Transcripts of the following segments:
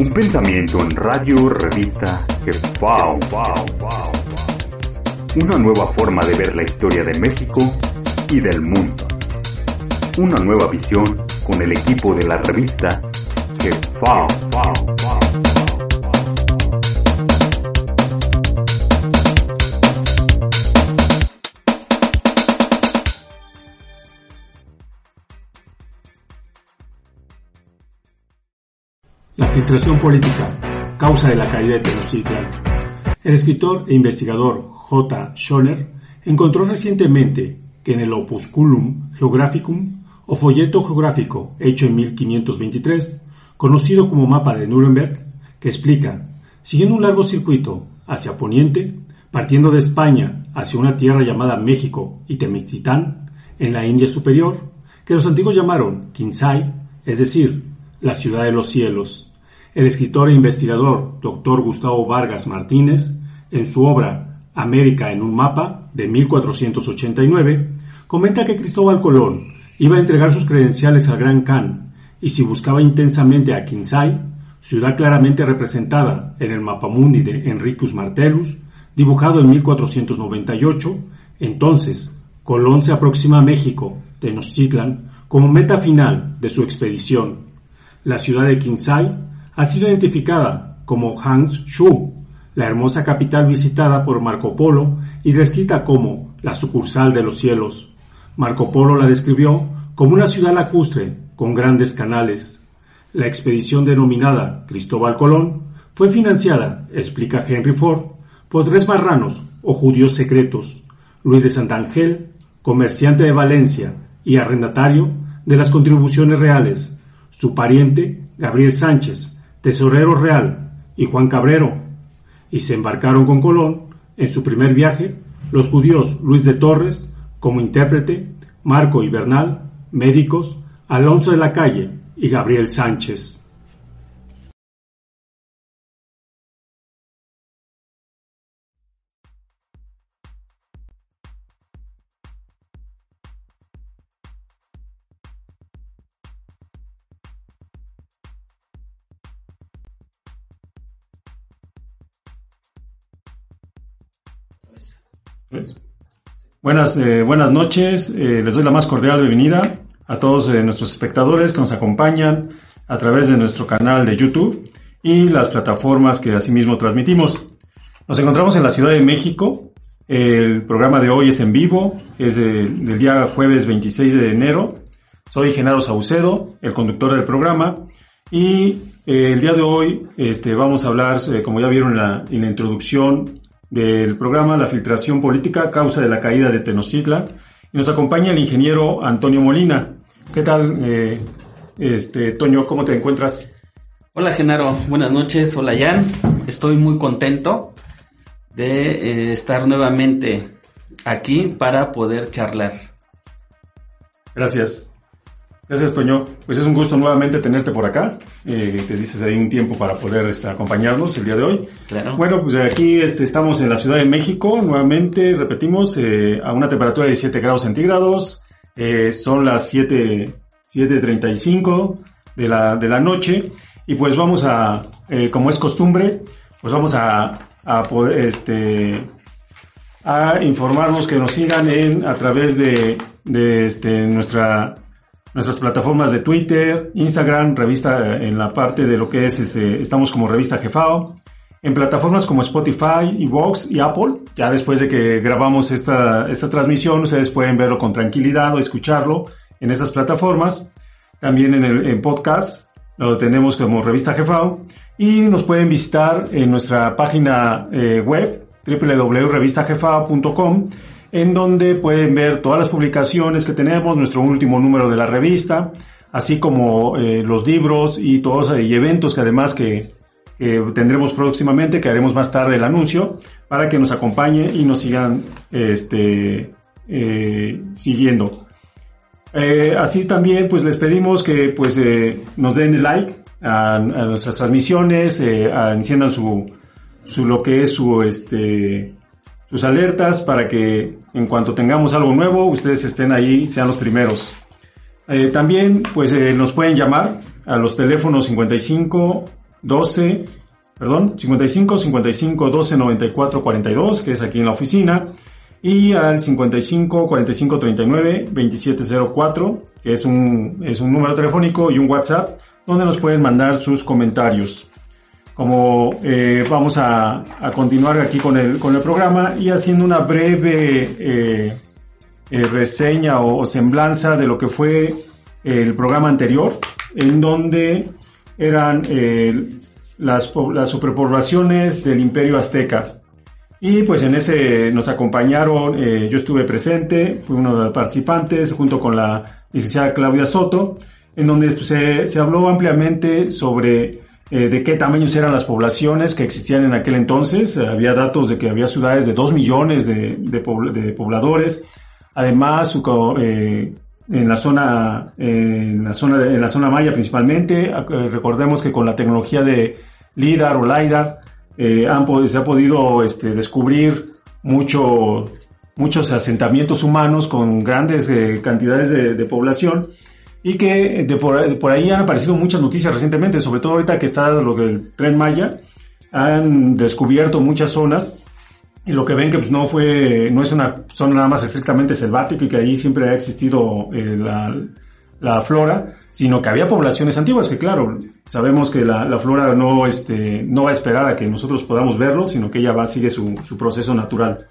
Un pensamiento en radio, revista, wow. Una nueva forma de ver la historia de México y del mundo. Una nueva visión con el equipo de la revista que filtración política, causa de la caída de Tenochtitlan. El escritor e investigador J. Schoner encontró recientemente que en el Opusculum Geographicum o folleto geográfico hecho en 1523, conocido como mapa de Nuremberg, que explica, siguiendo un largo circuito hacia poniente, partiendo de España hacia una tierra llamada México y Temistitán, en la India superior, que los antiguos llamaron Kinsay, es decir, la ciudad de los cielos. El escritor e investigador Dr. Gustavo Vargas Martínez, en su obra América en un mapa de 1489, comenta que Cristóbal Colón iba a entregar sus credenciales al Gran Khan y si buscaba intensamente a Kinsay, ciudad claramente representada en el mapamundi de Enricus Martellus, dibujado en 1498, entonces Colón se aproxima a México, Tenochtitlan, como meta final de su expedición. La ciudad de Kinsay ha sido identificada como Hangzhou, la hermosa capital visitada por Marco Polo y descrita como la sucursal de los cielos. Marco Polo la describió como una ciudad lacustre con grandes canales. La expedición denominada Cristóbal Colón fue financiada, explica Henry Ford, por tres marranos o judíos secretos, Luis de Santangel, comerciante de Valencia y arrendatario de las contribuciones reales, su pariente Gabriel Sánchez, tesorero real, y Juan Cabrero, y se embarcaron con Colón en su primer viaje los judíos Luis de Torres como intérprete, Marco y Bernal, médicos, Alonso de la Calle y Gabriel Sánchez. Buenas, eh, buenas noches, eh, les doy la más cordial bienvenida a todos eh, nuestros espectadores que nos acompañan a través de nuestro canal de YouTube y las plataformas que asimismo transmitimos. Nos encontramos en la Ciudad de México, el programa de hoy es en vivo, es del día jueves 26 de enero. Soy Genaro Saucedo, el conductor del programa, y el día de hoy este, vamos a hablar, como ya vieron en la, en la introducción, del programa La filtración política causa de la caída de Tenochtitlan y nos acompaña el ingeniero Antonio Molina. ¿Qué tal, eh, este, Toño? ¿Cómo te encuentras? Hola, Genaro. Buenas noches. Hola, Jan. Estoy muy contento de eh, estar nuevamente aquí para poder charlar. Gracias. Gracias, Toño. Pues es un gusto nuevamente tenerte por acá. Eh, te dices ahí un tiempo para poder este, acompañarnos el día de hoy. Claro. Bueno, pues aquí este, estamos en la Ciudad de México. Nuevamente, repetimos, eh, a una temperatura de 7 grados centígrados. Eh, son las 7, 7.35 de la, de la noche. Y pues vamos a, eh, como es costumbre, pues vamos a, a poder, este, a informarnos que nos sigan en, a través de, de este, nuestra nuestras plataformas de Twitter, Instagram, revista eh, en la parte de lo que es, este, estamos como revista Jefao, en plataformas como Spotify, Vox y Apple. Ya después de que grabamos esta, esta transmisión, ustedes pueden verlo con tranquilidad o escucharlo en esas plataformas. También en el podcast lo tenemos como revista Jefao. Y nos pueden visitar en nuestra página eh, web www.revistajefao.com en donde pueden ver todas las publicaciones que tenemos, nuestro último número de la revista, así como eh, los libros y todos y eventos que además que, tendremos próximamente, que haremos más tarde el anuncio, para que nos acompañe y nos sigan este, eh, siguiendo. Eh, así también, pues les pedimos que pues nos den like a, a nuestras transmisiones, enciendan su, su lo que es su este sus alertas para que en cuanto tengamos algo nuevo, ustedes estén ahí, sean los primeros. Eh, también, pues eh, nos pueden llamar a los teléfonos 55 12, perdón, 55 55 12 94 42, que es aquí en la oficina, y al 55 45 39 2704, que es un, es un número telefónico y un WhatsApp, donde nos pueden mandar sus comentarios. Como eh, vamos a, a, continuar aquí con el, con el programa y haciendo una breve eh, eh, reseña o, o semblanza de lo que fue el programa anterior, en donde eran eh, las, las superpoblaciones del imperio azteca. Y pues en ese nos acompañaron, eh, yo estuve presente, fui uno de los participantes junto con la licenciada Claudia Soto, en donde pues, se, se, habló ampliamente sobre eh, de qué tamaños eran las poblaciones que existían en aquel entonces. Había datos de que había ciudades de 2 millones de, de, de pobladores. Además, su, eh, en la zona, en la zona, de, en la zona maya principalmente. recordemos que con la tecnología de LIDAR o LIDAR eh, han, se ha podido este, descubrir mucho, muchos asentamientos humanos con grandes eh, cantidades de, de, población y que de por, de por, ahí han aparecido muchas noticias recientemente, sobre todo ahorita que está lo del tren Maya, han descubierto muchas zonas y lo que ven que pues no fue, no es una zona nada más estrictamente selvática y que ahí siempre ha existido eh, la, la, flora, sino que había poblaciones antiguas que claro, sabemos que la, la, flora no, este, no va a esperar a que nosotros podamos verlo, sino que ella va, sigue su, su proceso natural.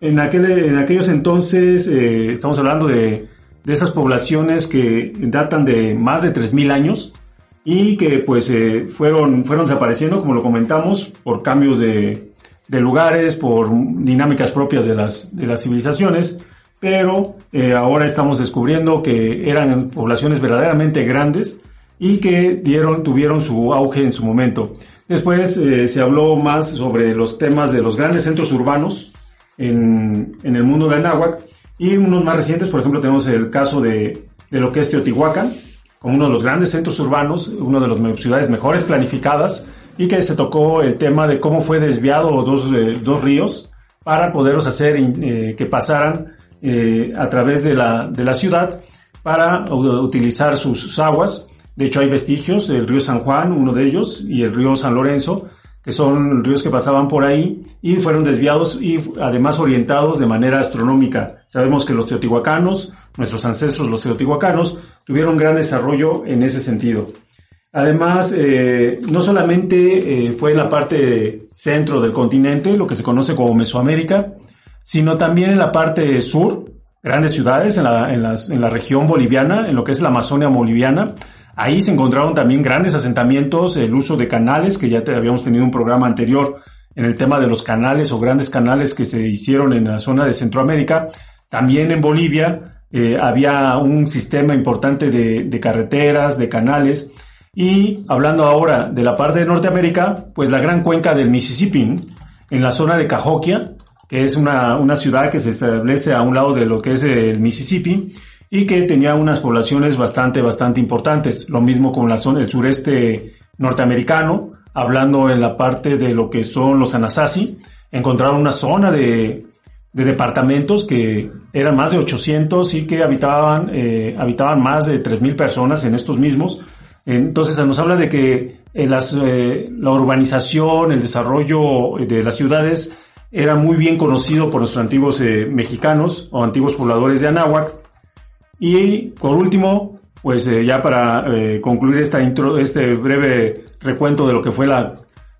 En, aquel, en aquellos entonces, eh, estamos hablando de, de esas poblaciones que datan de más de 3.000 años y que pues eh, fueron, fueron desapareciendo, como lo comentamos, por cambios de, de lugares, por dinámicas propias de las, de las civilizaciones, pero eh, ahora estamos descubriendo que eran poblaciones verdaderamente grandes y que dieron, tuvieron su auge en su momento. Después eh, se habló más sobre los temas de los grandes centros urbanos en, en el mundo de Anáhuac y unos más recientes, por ejemplo, tenemos el caso de, de lo que es Teotihuacán, como uno de los grandes centros urbanos, una de las ciudades mejores planificadas, y que se tocó el tema de cómo fue desviado dos, eh, dos ríos para poderlos hacer eh, que pasaran eh, a través de la, de la ciudad para utilizar sus, sus, aguas. De hecho hay vestigios, el río San Juan, uno de ellos, y el río San Lorenzo, que son ríos que pasaban por ahí y fueron desviados y además orientados de manera astronómica. Sabemos que los teotihuacanos, nuestros ancestros los teotihuacanos, tuvieron gran desarrollo en ese sentido. Además, eh, no solamente eh, fue en la parte centro del continente, lo que se conoce como Mesoamérica, sino también en la parte sur, grandes ciudades, en la, en, las, en la región boliviana, en lo que es la Amazonia boliviana. Ahí se encontraron también grandes asentamientos, el uso de canales, que ya habíamos tenido un programa anterior en el tema de los canales o grandes canales que se hicieron en la zona de Centroamérica. También en Bolivia eh, había un sistema importante de, de carreteras, de canales, y hablando ahora de la parte de Norteamérica, pues la gran cuenca del Mississippi, en la zona de Cahokia, que es una, una ciudad que se establece a un lado de lo que es el Mississippi y que tenía unas poblaciones bastante, bastante importantes. Lo mismo con la zona, el sureste norteamericano, hablando en la parte de lo que son los Anasazi, encontraron una zona de, de departamentos que eran más de 800 y que habitaban, eh, habitaban más de 3.000 personas en estos mismos, entonces nos habla de que eh, las, eh, la urbanización, el desarrollo de las ciudades era muy bien conocido por nuestros antiguos eh, mexicanos o antiguos pobladores de Anáhuac. Y por último, pues eh, ya para eh, concluir esta intro, este breve recuento de lo que fue la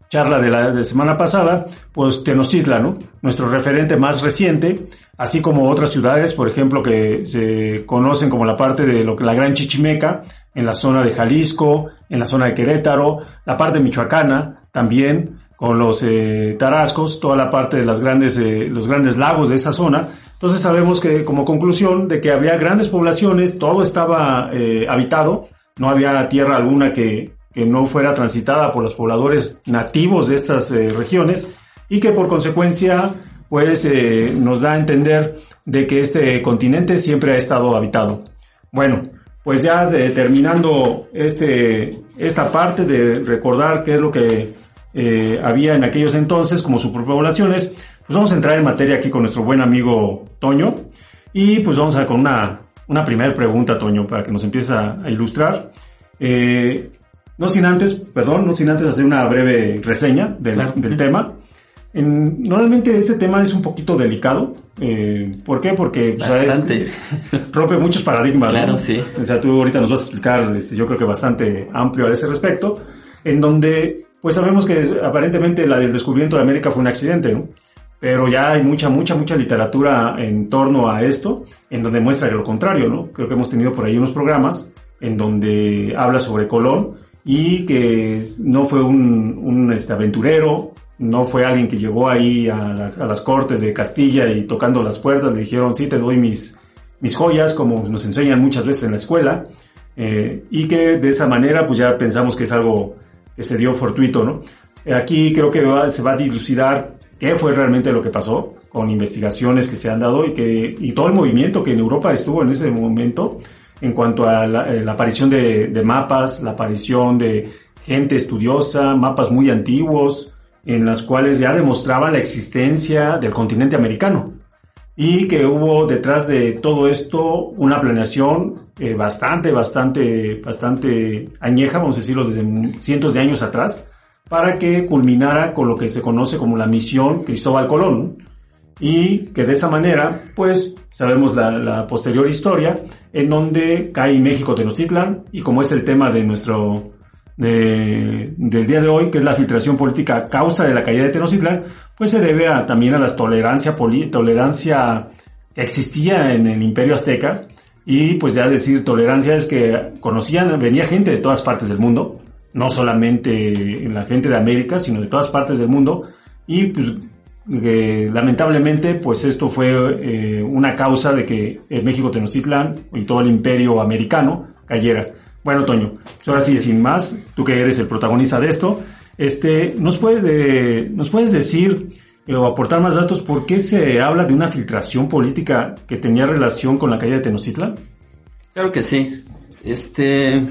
charla de la semana pasada, pues Tenochtitlan, ¿no? Nuestro referente más reciente, así como otras ciudades, por ejemplo, que se conocen como la parte de lo que la Gran Chichimeca, en la zona de Jalisco, en la zona de Querétaro, la parte michoacana también, con los eh, tarascos, toda la parte de las grandes, eh, los grandes lagos de esa zona. Entonces sabemos que como conclusión de que había grandes poblaciones, todo estaba eh, habitado, no había tierra alguna que, que no fuera transitada por los pobladores nativos de estas eh, regiones y que por consecuencia pues eh, nos da a entender de que este continente siempre ha estado habitado. Bueno, pues ya de, terminando este, esta parte de recordar qué es lo que había en aquellos entonces como superpoblaciones, pues vamos a entrar en materia aquí con nuestro buen amigo Toño y pues vamos a con una, una primera pregunta, Toño, para que nos empiece a, a ilustrar. Eh, no sin antes, perdón, no sin antes hacer una breve reseña del, Claro, del sí. tema. En- normalmente este tema es un poquito delicado. eh, ¿Por qué? Porque pues, Bastante. es- rompe muchos paradigmas. ¿no? Claro, sí. O sea, tú ahorita nos vas a explicar, este, yo creo que bastante amplio a ese respecto, en donde pues sabemos que aparentemente la del descubrimiento de América fue un accidente, ¿no? Pero ya hay mucha, mucha, mucha literatura en torno a esto, en donde muestra lo contrario, ¿no? Creo que hemos tenido por ahí unos programas en donde habla sobre Colón y que no fue un, un, este, aventurero, no fue alguien que llegó ahí a, la- a las cortes de Castilla y tocando las puertas le dijeron, sí, te doy mis, mis joyas, como nos enseñan muchas veces en la escuela, eh, y que de esa manera pues ya pensamos que es algo que se dio fortuito, ¿no? Aquí creo que va- se va a dilucidar qué fue realmente lo que pasó con investigaciones que se han dado y que y todo el movimiento que en Europa estuvo en ese momento en cuanto a la, eh, aparición de, mapas, la aparición de gente estudiosa, mapas muy antiguos, en las cuales ya demostraban la existencia del continente americano. Y que hubo detrás de todo esto una planeación eh, bastante, bastante, bastante añeja, vamos a decirlo, desde cientos de años atrás, para que culminara con lo que se conoce como la misión Cristóbal Colón, y que de esa manera, pues, sabemos la, la posterior historia, en donde cae México Tenochtitlan, y como es el tema de nuestro, de- del día de hoy, que es la filtración política causa de la caída de Tenochtitlan, pues se debe a, también a la tolerancia, poli- tolerancia que existía en el imperio azteca, y pues ya decir tolerancia es que conocían, venía gente de todas partes del mundo, no solamente la gente de América, sino de todas partes del mundo, y pues que lamentablemente pues esto fue eh, una causa de que el México Tenochtitlan y todo el imperio americano cayera. Bueno, Toño, ahora sí, sin más, tú que eres el protagonista de esto, este, ¿nos, puede, ¿nos puedes decir eh, o aportar más datos por qué se habla de una filtración política que tenía relación con la caída de Tenochtitlan? Claro que sí. Este,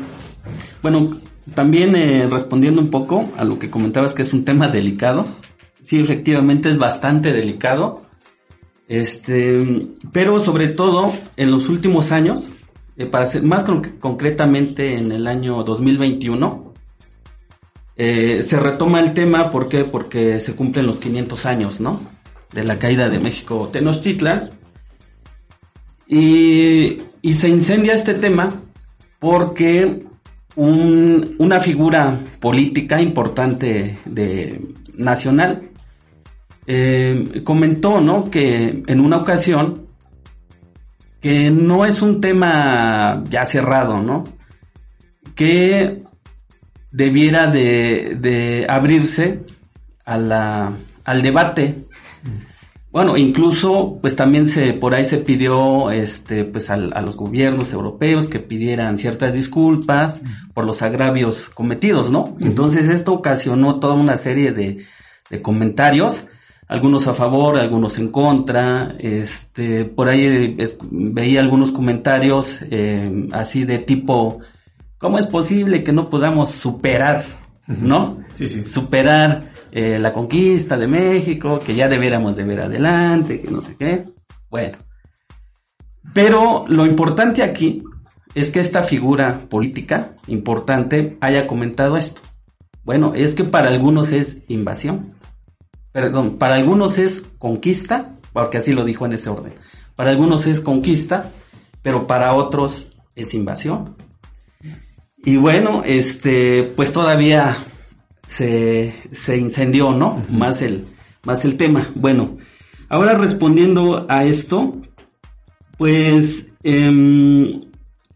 bueno, también eh, respondiendo un poco a lo que comentabas que es un tema delicado. Sí, efectivamente es bastante delicado. Este, pero sobre todo en los últimos años, eh, para ser más con- concretamente en el año 2021, eh, se retoma el tema, ¿por qué? Porque se cumplen los 500 años, ¿no? De la caída de México Tenochtitlan. Y se incendia este tema porque un- una figura política importante de nacional eh, comentó, ¿no? Que en una ocasión que no es un tema ya cerrado, ¿no? Que debiera de, de abrirse a la, al debate. Bueno, incluso, pues también se, por ahí se pidió, este, pues al- a los gobiernos europeos que pidieran ciertas disculpas por los agravios cometidos, ¿no? Entonces esto ocasionó toda una serie de, de comentarios, algunos a favor, algunos en contra, este, por ahí es- veía algunos comentarios, eh, así de tipo, ¿cómo es posible que no podamos superar, ¿no? Sí, sí. superar eh, la conquista de México, que ya debiéramos de ver adelante, que no sé qué. Bueno. Pero lo importante aquí es que esta figura política importante haya comentado esto. Bueno, es que para algunos es invasión. Perdón, para algunos es conquista, porque así lo dijo en ese orden. Para algunos es conquista, pero para otros es invasión. Y bueno, este, pues todavía se, se incendió, ¿no? Más el, más el tema. Bueno, ahora respondiendo a esto, pues em,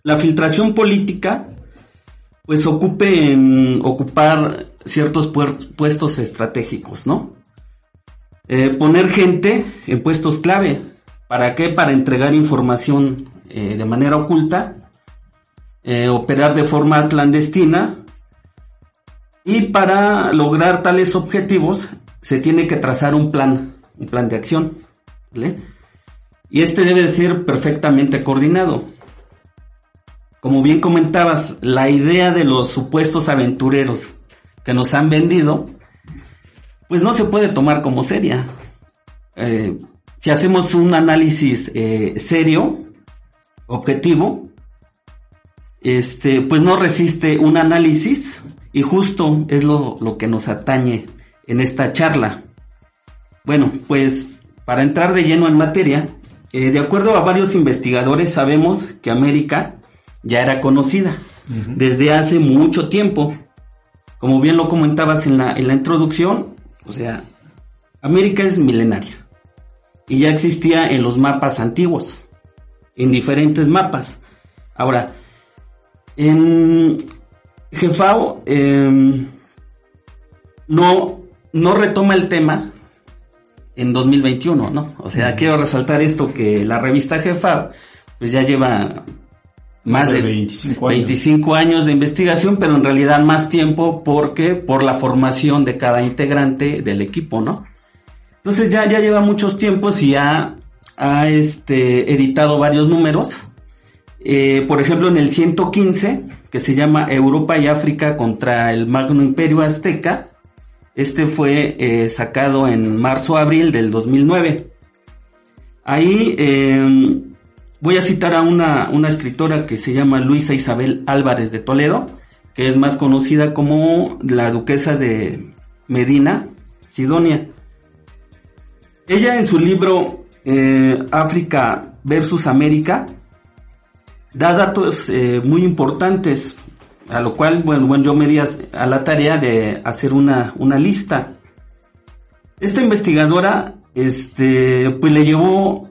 la filtración política, pues ocupe en ocupar ciertos puestos estratégicos, ¿no? Eh, poner gente en puestos clave. ¿Para qué? Para entregar información eh, de manera oculta, eh, operar de forma clandestina y para lograr tales objetivos se tiene que trazar un plan, un plan de acción. Y este debe de ser perfectamente coordinado. Como bien comentabas, la idea de los supuestos aventureros que nos han vendido, pues no se puede tomar como seria. Eh, si hacemos un análisis eh, serio, objetivo, este, pues no resiste un análisis y justo es lo, lo que nos atañe en esta charla. Bueno, pues para entrar de lleno en materia, eh, de acuerdo a varios investigadores sabemos que América ya era conocida desde hace mucho tiempo. Como bien lo comentabas en la, en la introducción, o sea, América es milenaria y ya existía en los mapas antiguos, en diferentes mapas. Ahora, en Jefao em, no, no retoma el tema en 2021, ¿no? O sea, quiero resaltar esto que la revista Jefao pues ya lleva más de 25 años. de investigación, pero en realidad más tiempo porque por la formación de cada integrante del equipo, ¿no? Entonces ya, ya lleva muchos tiempos y ha, ha este, editado varios números. Eh, por ejemplo, en el 115, que se llama Europa y África contra el Magno Imperio Azteca, este fue eh, sacado en marzo-abril del 2009. Ahí em, voy a citar a una, una, escritora que se llama Luisa Isabel Álvarez de Toledo, que es más conocida como la duquesa de Medina, Sidonia. Ella en su libro eh, África versus América da datos eh, muy importantes a lo cual, bueno, bueno, yo me di a la tarea de hacer una, una lista. Esta investigadora, este, pues le llevó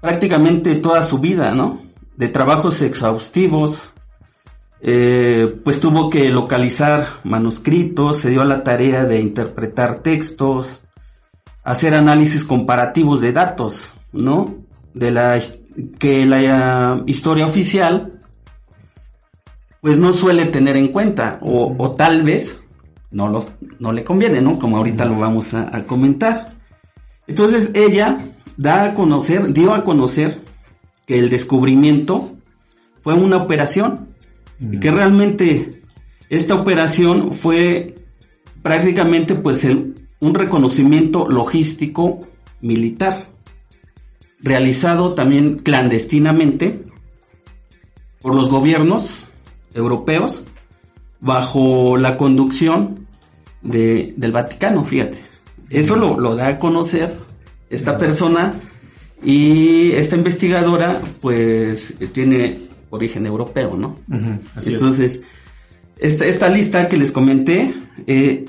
prácticamente toda su vida, ¿no? De trabajos exhaustivos, eh, pues tuvo que localizar manuscritos, se dio a la tarea de interpretar textos, hacer análisis comparativos de datos, ¿no? De la que la historia oficial pues no suele tener en cuenta o, tal vez no, los, no le conviene, ¿no? Como ahorita lo vamos a, comentar. Entonces ella da a conocer, dio a conocer que el descubrimiento fue una operación y que realmente esta operación fue prácticamente pues un reconocimiento logístico militar realizado también clandestinamente por los gobiernos europeos bajo la conducción de, del Vaticano, fíjate. Eso lo, da a conocer esta persona y esta investigadora pues tiene origen europeo, ¿no? Entonces, esta, esta, lista que les comenté, eh,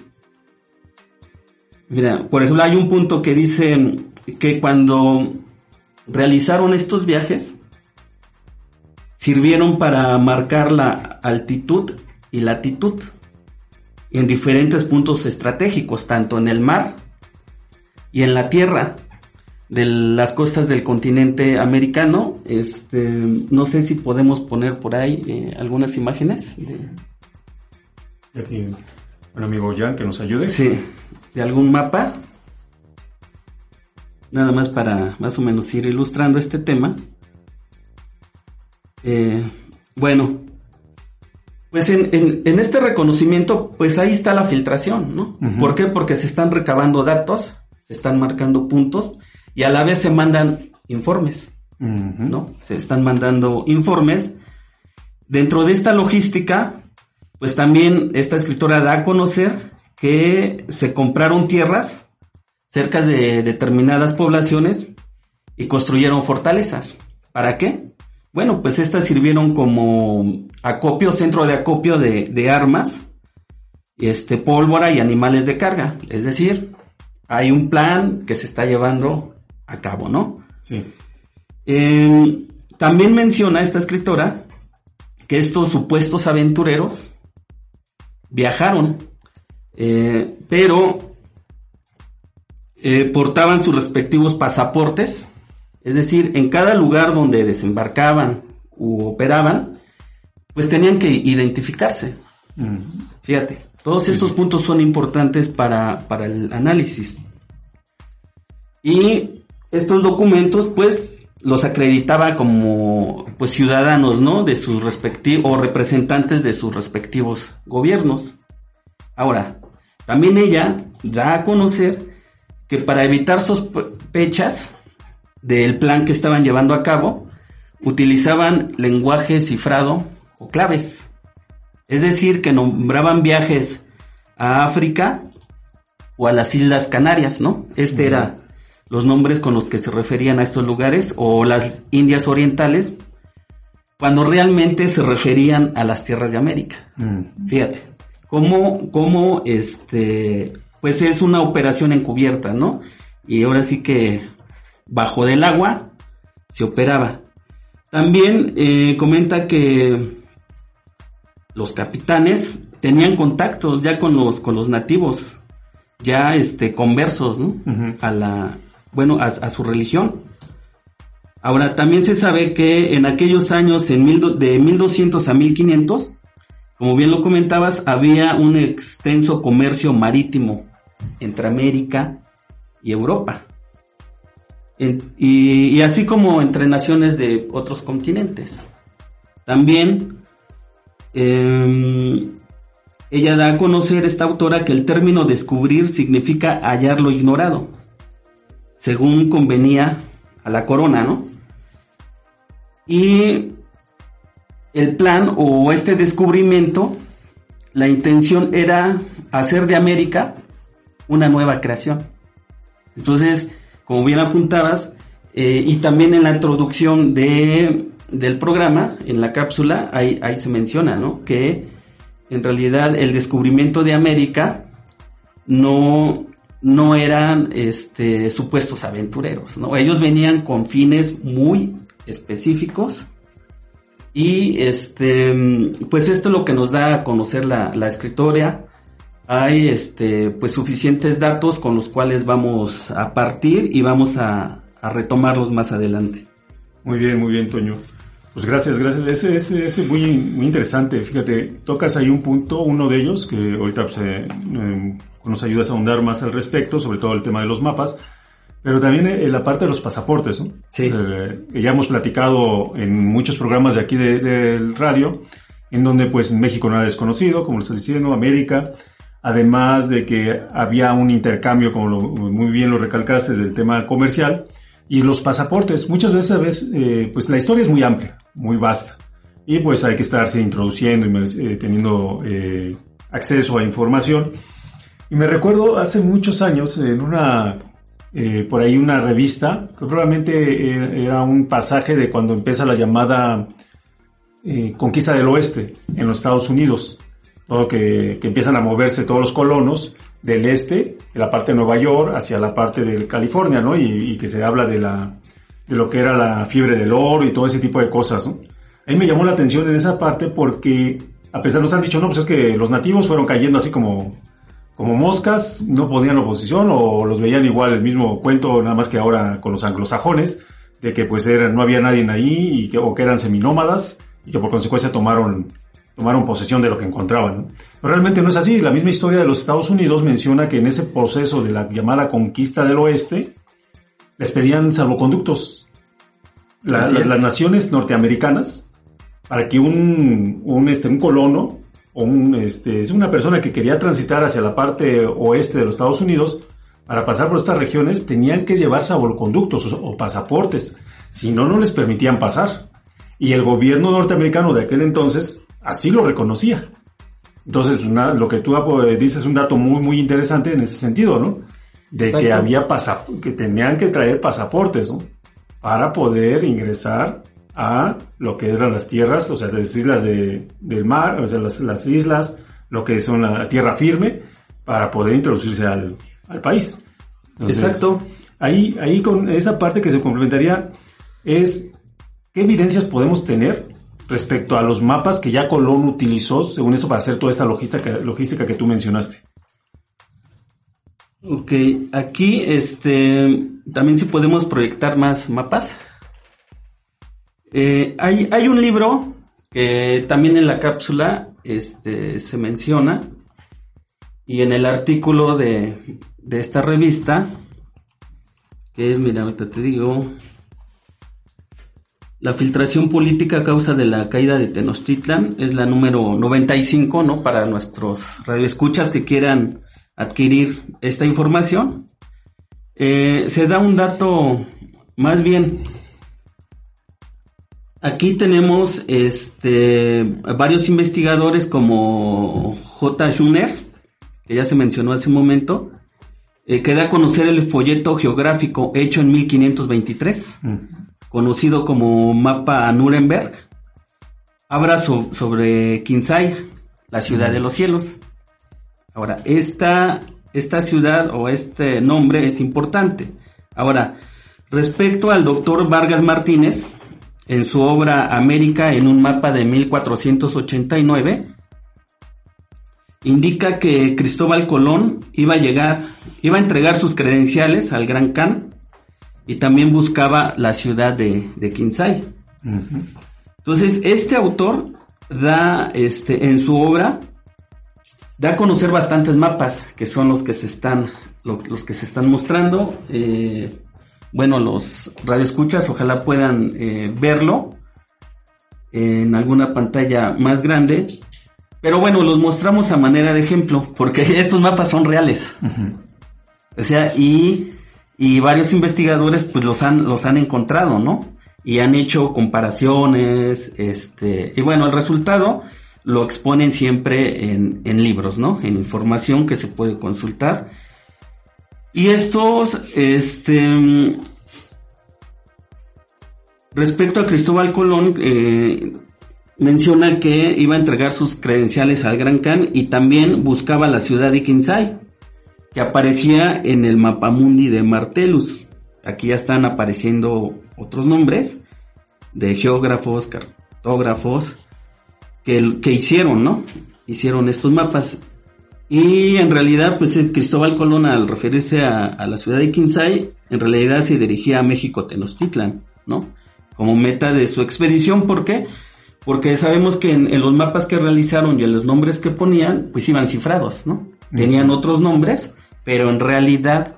mira, por ejemplo, hay un punto que dice que cuando realizaron estos viajes, sirvieron para marcar la altitud y latitud en diferentes puntos estratégicos, tanto en el mar y en la tierra de las costas del continente americano. Este, no sé si podemos poner por ahí eh, algunas imágenes. De... Aquí, un amigo Jan que nos ayude. Sí, de algún mapa. Nada más para más o menos ir ilustrando este tema. Eh, bueno, pues en, este reconocimiento, pues ahí está la filtración, ¿no? ¿Por qué? Porque se están recabando datos, se están marcando puntos y a la vez se mandan informes, ¿no? Se están mandando informes. Dentro de esta logística, pues también esta escritora da a conocer que se compraron tierras cerca de determinadas poblaciones y construyeron fortalezas. ¿Para qué? Bueno, pues estas sirvieron como acopio, centro de acopio de, armas, este, pólvora y animales de carga. Es decir, hay un plan que se está llevando a cabo, ¿no? Sí. también menciona esta escritora que estos supuestos aventureros viajaron, eh, pero eh, portaban sus respectivos pasaportes es decir, en cada lugar donde desembarcaban u operaban, pues tenían que identificarse. Fíjate, todos estos puntos son importantes para, el análisis. Y estos documentos, pues, los acreditaba como pues ciudadanos, ¿no? De sus respectivos o representantes de sus respectivos gobiernos. Ahora, también ella da a conocer que para evitar sospechas del plan que estaban llevando a cabo, utilizaban lenguaje cifrado o claves. Es decir, que nombraban viajes a África o a las Islas Canarias, ¿no? Este era los nombres con los que se referían a estos lugares o las Indias Orientales cuando realmente se referían a las tierras de América. Mm. Fíjate, cómo, cómo este, pues es una operación encubierta, ¿no? Y ahora sí que bajo del agua se operaba. También eh, comenta que los capitanes tenían contactos ya con los, con los nativos, ya este, conversos, ¿no? A la, bueno, a, a su religión. Ahora, también se sabe que en aquellos años, en mil do- de 1200 a 1500, como bien lo comentabas, había un extenso comercio marítimo entre América y Europa. Y así como entre naciones de otros continentes. También em, ella da a conocer, esta autora, que el término descubrir significa hallar lo ignorado, según convenía a la corona, ¿no? Y el plan o este descubrimiento, la intención era hacer de América una nueva creación. Entonces, como bien apuntabas, eh, y también en la introducción de, del programa, en la cápsula, ahí, ahí se menciona, ¿no? Que en realidad el descubrimiento de América no, no eran este, supuestos aventureros, ¿no? Ellos venían con fines muy específicos y este, pues esto es lo que nos da a conocer la, la escritora. Hay este, pues suficientes datos con los cuales vamos a partir y vamos a, a retomarlos más adelante. Muy bien, muy bien, Toño. Pues gracias, gracias. Ese es ese, muy, muy interesante. Fíjate, tocas ahí un punto, uno de ellos, que ahorita pues, eh, eh, nos ayudas a ahondar más al respecto, sobre todo el tema de los mapas, pero también eh, la parte de los pasaportes, ¿no? Sí. Eh, ya hemos platicado en muchos programas de aquí de- del radio, en donde pues México no era desconocido, como lo estás diciendo, América, además de que había un intercambio, como muy bien lo recalcaste, del tema comercial, y los pasaportes, muchas veces, eh, pues la historia es muy amplia, muy vasta, y pues hay que estarse introduciendo y eh, teniendo eh, acceso a información. Y me recuerdo hace muchos años en una, eh, por ahí una revista, que probablemente eh, era un pasaje de cuando empieza la llamada eh, conquista del oeste en los Estados Unidos, todo que, que empiezan a moverse todos los colonos del este, de la parte de Nueva York, hacia la parte de California, ¿no? Y, que se habla de la, de lo que era la fiebre del oro y todo ese tipo de cosas, ¿no? A mí me llamó la atención en esa parte porque, a pesar nos han dicho, no, pues es que los nativos fueron cayendo así como, como moscas, no ponían oposición o los veían igual el mismo cuento, nada más que ahora con los anglosajones, de que pues era, no había nadie ahí y que, o que eran seminómadas y que por consecuencia tomaron, tomaron posesión de lo que encontraban. ¿no? Pero realmente no es así. La misma historia de los Estados Unidos menciona que en ese proceso de la llamada conquista del oeste, les pedían salvoconductos. La- la- las naciones norteamericanas, para que un, un, este, un colono o un, este, es una persona que quería transitar hacia la parte oeste de los Estados Unidos, para pasar por estas regiones tenían que llevar salvoconductos o, o pasaportes. Si no, no les permitían pasar. Y el gobierno norteamericano de aquel entonces así lo reconocía. Entonces, lo que tú eh, dices es un dato muy, muy interesante en ese sentido, ¿no? De que había pasa que tenían que traer pasaportes, ¿no? Para poder ingresar a lo que eran las tierras, o sea, las islas de, del mar, o sea, las, las islas, lo que son la tierra firme, para poder introducirse al, al país. Entonces, Exacto. Ahí, ahí con esa parte que se complementaría es qué evidencias podemos tener respecto a los mapas que ya Colón utilizó, según esto, para hacer toda esta logística, que tú mencionaste. Ok, aquí este también si podemos proyectar más mapas. Eh, hay, hay un libro que también en la cápsula este, se menciona y en el artículo de, de esta revista, que es, mira, ahorita te digo, la filtración política a causa de la caída de Tenochtitlan es la número 95, ¿no? Para nuestros radioescuchas que quieran adquirir esta información. Eh, se da un dato más bien Aquí tenemos este, varios investigadores como J. Juner, que ya se mencionó hace un momento, eh, que da a conocer el folleto geográfico hecho en 1523, mm. Conocido como mapa Nuremberg. Habla sobre Kinsay, la ciudad de los cielos. Ahora, esta, esta ciudad o este nombre es importante. Ahora, respecto al doctor Vargas Martínez, en su obra América en un mapa de 1489, indica que Cristóbal Colón iba a llegar, iba a entregar sus credenciales al Gran Khan y también buscaba la ciudad de, de Kinsay. Entonces, este autor da este, en su obra da a conocer bastantes mapas que son los que se están los, que se están mostrando eh, bueno, los radioescuchas ojalá puedan eh, verlo en alguna pantalla más grande. Pero bueno, los mostramos a manera de ejemplo, porque estos mapas son reales. O sea, y, y, varios investigadores pues los han, los han encontrado, ¿no? Y han hecho comparaciones, este, y bueno, el resultado lo exponen siempre en, en libros, ¿no? En información que se puede consultar y estos, este, respecto a Cristóbal Colón, eh, menciona que iba a entregar sus credenciales al Gran Khan y también buscaba la ciudad de Kinsay, que aparecía en el mapamundi de Martellus. Aquí ya están apareciendo otros nombres de geógrafos, cartógrafos, que, que hicieron, ¿no? Hicieron estos mapas. Y en realidad, pues Cristóbal Colón al referirse a, la ciudad de Quinsay, en realidad se dirigía a México Tenochtitlan, ¿no? Como meta de su expedición, ¿por qué? Porque sabemos que en, los mapas que realizaron y en los nombres que ponían, pues iban cifrados, ¿no? Tenían otros nombres, pero en realidad,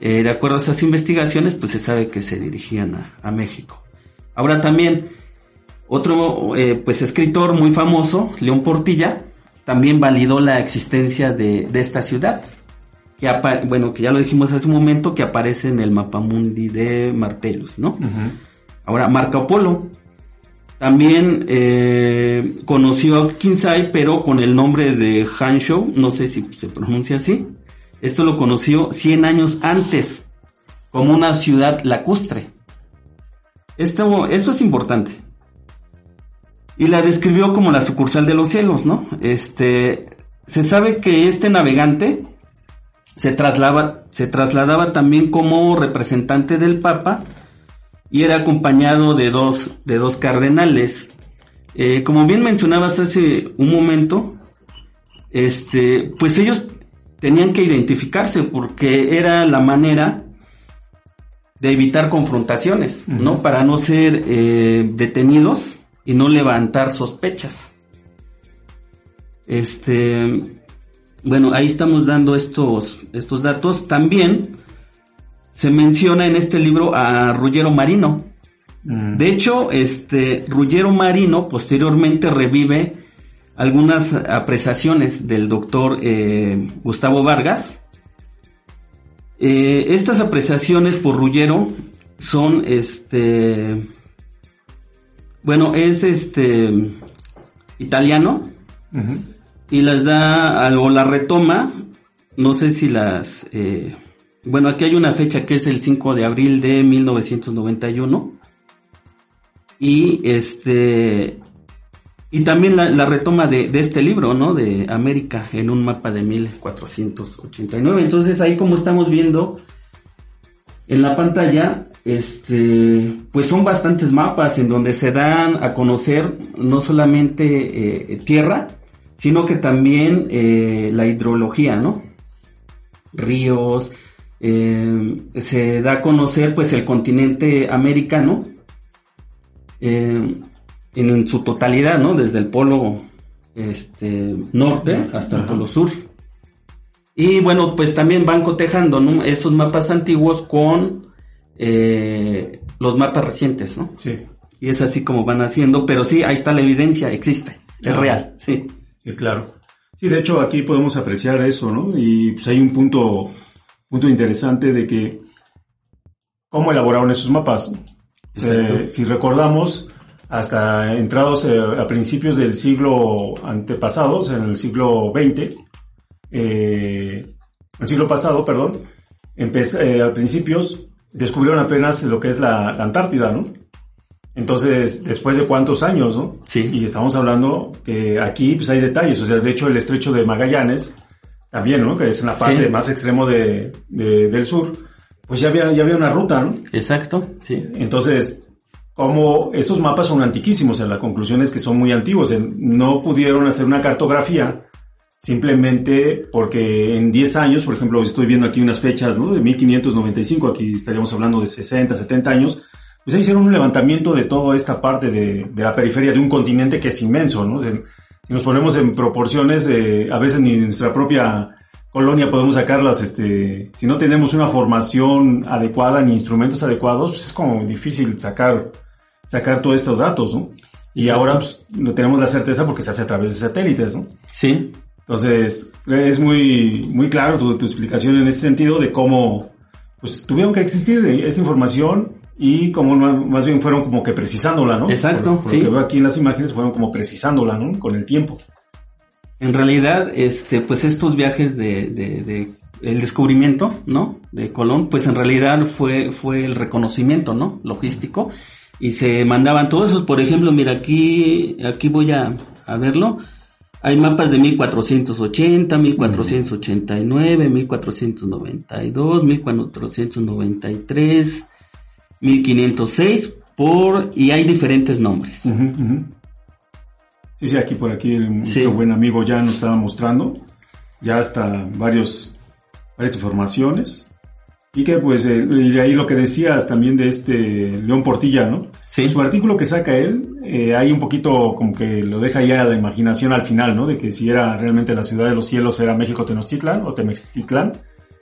eh, de acuerdo a esas investigaciones, pues se sabe que se dirigían a, México. Ahora también, otro, eh, pues escritor muy famoso, León Portilla, también validó la existencia de, esta ciudad. Que bueno, que ya lo dijimos hace un momento, que aparece en el mapa mundi de Martellus, ¿no? Ahora, Marco Polo también eh, conoció a Kinsay, pero con el nombre de Hanshou, no sé si se pronuncia así. Esto lo conoció 100 años antes, como una ciudad lacustre. Esto, esto es importante y la describió como la sucursal de los cielos, ¿no? Este, se sabe que este navegante se trasladaba, se trasladaba también como representante del Papa y era acompañado de dos, de dos cardenales. Eh, como bien mencionabas hace un momento, este, pues ellos tenían que identificarse porque era la manera de evitar confrontaciones, ¿no? Para no ser eh, detenidos y no levantar sospechas. Este, bueno, ahí estamos dando estos, estos datos. También se menciona en este libro a Ruggero Marino. Mm. De hecho, este Ruggero Marino posteriormente revive algunas apreciaciones del doctor eh, Gustavo Vargas. Eh, estas apreciaciones por Ruggero son este bueno, es este italiano y las da o la retoma, no sé si las... Eh, bueno, aquí hay una fecha que es el 5 de abril de 1991 y este y también la, retoma de, de, este libro, ¿no? De América en un mapa de 1489. Entonces ahí como estamos viendo en la pantalla, este, pues son bastantes mapas en donde se dan a conocer no solamente eh, tierra, sino que también eh, la hidrología, ¿no? Ríos, eh, se da a conocer pues el continente americano en su totalidad, ¿no? Desde el polo este, norte hasta el polo sur. Y bueno, pues también van cotejando esos mapas antiguos con eh, los mapas recientes, ¿no? Sí. Y es así como van haciendo, pero sí, ahí está la evidencia, existe, es real, sí. Claro. Sí, de hecho aquí podemos apreciar eso, ¿no? Y pues hay un punto, punto interesante de que cómo elaboraron esos mapas. Eh, si recordamos, hasta entrados eh, a principios del siglo antepasado, o sea, en el siglo XX, eh, el siglo pasado, perdón, eh, a principios descubrieron apenas lo que es la, Antártida, ¿no? Entonces, después de cuántos años, ¿no? Sí. Y estamos hablando que aquí pues hay detalles, o sea, de hecho el estrecho de Magallanes, también, ¿no? Que es en la parte más extremo de, del sur, pues ya había, ya había una ruta, ¿no? Exacto, sí. Entonces, como estos mapas son antiquísimos, la conclusión es que son muy antiguos, no pudieron hacer una cartografía simplemente porque en 10 años, por ejemplo, estoy viendo aquí unas fechas, ¿no? De 1595, aquí estaríamos hablando de 60, 70 años, pues ahí hicieron un levantamiento de toda esta parte de, la periferia de un continente que es inmenso, ¿no? Si nos ponemos en proporciones, eh, a veces ni nuestra propia colonia podemos sacarlas, este, si no tenemos una formación adecuada ni instrumentos adecuados, pues es como difícil sacar, sacar todos estos datos, ¿no? Y ahora pues, no tenemos la certeza porque se hace a través de satélites, ¿no? Sí. Entonces, es muy, muy claro tu, explicación en ese sentido de cómo pues, tuvieron que existir esa información y cómo más bien fueron como que precisándola, ¿no? Exacto, por, Lo que veo aquí en las imágenes fueron como precisándola, ¿no? Con el tiempo. En realidad, este, pues estos viajes de, de, de el descubrimiento, ¿no? De Colón, pues en realidad fue, fue el reconocimiento, ¿no? Logístico. Y se mandaban todos esos, por ejemplo, mira, aquí, aquí voy a, a verlo. Hay mapas de 1480, 1489, 1492, 1493, 1506, por, y hay diferentes nombres. Sí, sí, aquí por aquí el buen amigo ya nos estaba mostrando, ya hasta varios, varias informaciones. Y que pues, eh, y ahí lo que decías también de este León Portilla, ¿no? Sí. Su artículo que saca él, eh, hay un poquito como que lo deja ya a la imaginación al final, ¿no? De que si era realmente la ciudad de los cielos era México Tenochtitlan o Temextitlán,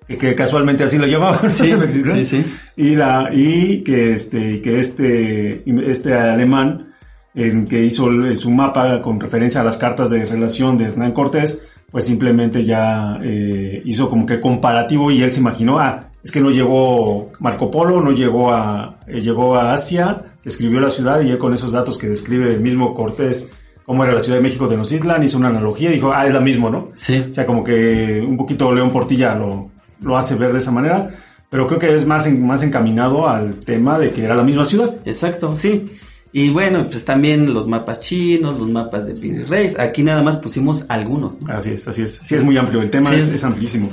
que, casualmente así lo llamaban, sí, sí, sí. Y, la, y que este, que este, este alemán, en que hizo su mapa con referencia a las cartas de relación de Hernán Cortés, pues simplemente ya eh, hizo como que comparativo y él se imaginó, ah, es que no llegó Marco Polo, no llegó a, eh, llegó a Asia, escribió la ciudad y ya con esos datos que describe el mismo Cortés, cómo era la Ciudad de México de Tenochtitlan, hizo una analogía y dijo, ah, es la mismo, ¿no? Sí. O sea, como que un poquito León Portilla lo, lo hace ver de esa manera, pero creo que es más, más encaminado al tema de que era la misma ciudad. Exacto, sí. Y bueno, pues también los mapas chinos, los mapas de Piri Reis. Aquí nada más pusimos algunos. Así es, así es. Sí, es muy amplio. El tema es, amplísimo.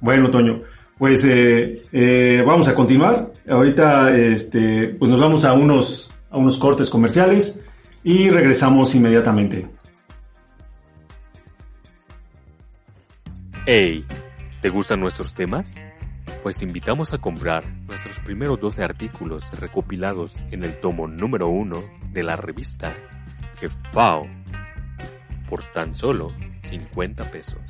Bueno, Toño, pues eh, eh, vamos a continuar. Ahorita este, pues nos vamos a unos, a unos cortes comerciales y regresamos inmediatamente. Hey, ¿te gustan nuestros temas? Pues te invitamos a comprar nuestros primeros 12 artículos recopilados en el tomo número 1 de la revista Jefao por tan solo 50 pesos.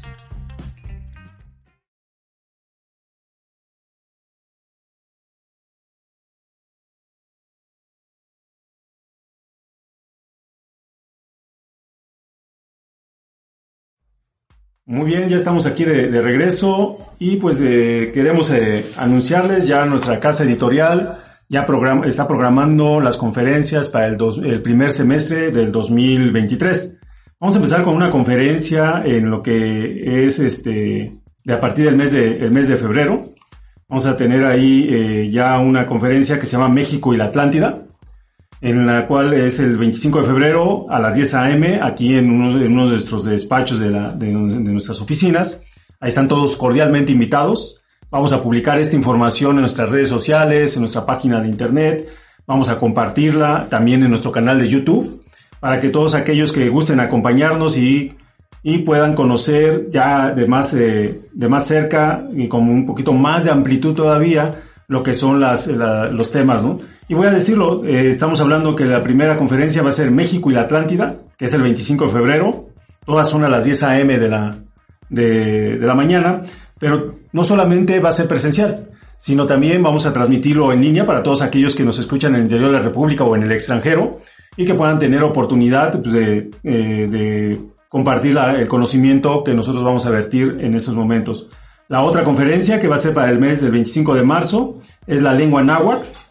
Muy bien, ya estamos aquí de, regreso y pues eh, queremos eh, anunciarles ya nuestra casa editorial ya está programando las conferencias para el, el, primer semestre del 2023. Vamos a empezar con una conferencia en lo que es este de a partir del mes de, el mes de febrero. Vamos a tener ahí eh, ya una conferencia que se llama México y la Atlántida en la cual es el 25 de febrero a las 10 a.m. aquí en uno, de nuestros despachos de, nuestras oficinas. Ahí están todos cordialmente invitados. Vamos a publicar esta información en nuestras redes sociales, en nuestra página de internet. Vamos a compartirla también en nuestro canal de YouTube para que todos aquellos que gusten acompañarnos y, puedan conocer ya de más, de más cerca y con un poquito más de amplitud todavía lo que son las, los temas, ¿no? Y voy a decirlo, eh, estamos hablando que la primera conferencia va a ser México y la Atlántida, que es el 25 de febrero. Todas son a las 10 a.m. de la, de, la mañana, pero no solamente va a ser presencial, sino también vamos a transmitirlo en línea para todos aquellos que nos escuchan en el interior de la República o en el extranjero y que puedan tener oportunidad pues, de, eh, de, compartir el conocimiento que nosotros vamos a vertir en esos momentos. La otra conferencia que va a ser para el mes del 25 de marzo es la lengua náhuatl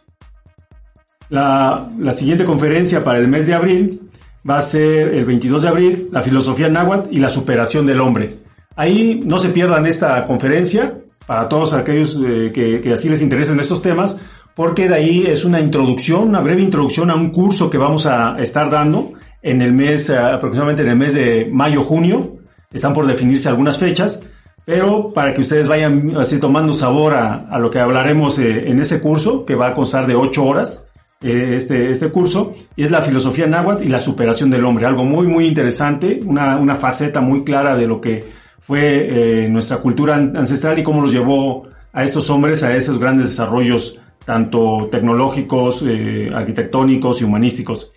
La, la siguiente conferencia para el mes de abril va a ser el 22 de abril, la filosofía náhuatl y la superación del hombre. Ahí no se pierdan esta conferencia para todos aquellos eh, que, así les interesen estos temas, porque de ahí es una introducción, una breve introducción a un curso que vamos a estar dando en el mes, eh, aproximadamente en el mes de mayo-junio. Están por definirse algunas fechas, pero para que ustedes vayan así tomando sabor a, a lo que hablaremos eh, en ese curso, que va a constar de ocho horas, este, este curso, es la filosofía náhuatl y la superación del hombre. Algo muy, muy interesante, una, una faceta muy clara de lo que fue nuestra cultura ancestral y cómo los llevó a estos hombres a esos grandes desarrollos tanto tecnológicos, arquitectónicos y humanísticos.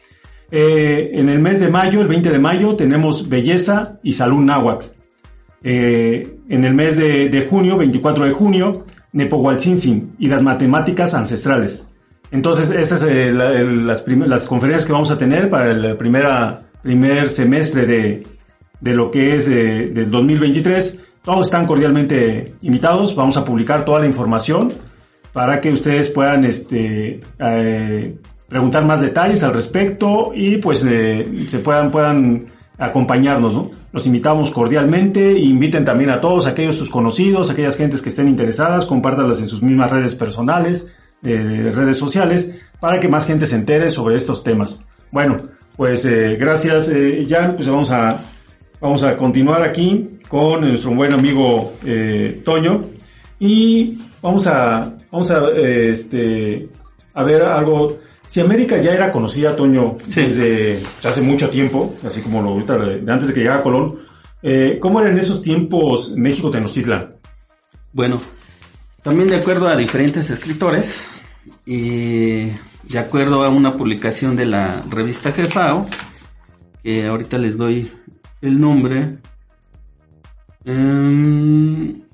Eh, en el mes de mayo, el 20 de mayo, tenemos belleza y salud náhuatl. Eh, en el mes de, junio, 24 de junio, Nepohualcinsin y las matemáticas ancestrales. Entonces, estas son eh, las, las, conferencias que vamos a tener para el primera, primer semestre de, de lo que es del 2023. Todos están cordialmente invitados. Vamos a publicar toda la información para que ustedes puedan este, preguntar más detalles al respecto y pues eh, se puedan, puedan acompañarnos, ¿no? Los invitamos cordialmente inviten también a todos aquellos sus conocidos, aquellas gentes que estén interesadas, compártanlas en sus mismas redes personales, eh, redes sociales, para que más gente se entere sobre estos temas. Bueno, pues eh, gracias Jan, pues vamos a, vamos a continuar aquí con nuestro buen amigo Toño y vamos a, vamos a, este, a ver algo si América ya era conocida, Toño, desde hace mucho tiempo, así como lo ahorita, de antes de que llegara Colón, eh, ¿cómo era en esos tiempos México Tenochtitlan? Bueno, también de acuerdo a diferentes escritores y de acuerdo a una publicación de la revista Jefao, que ahorita les doy el nombre, em,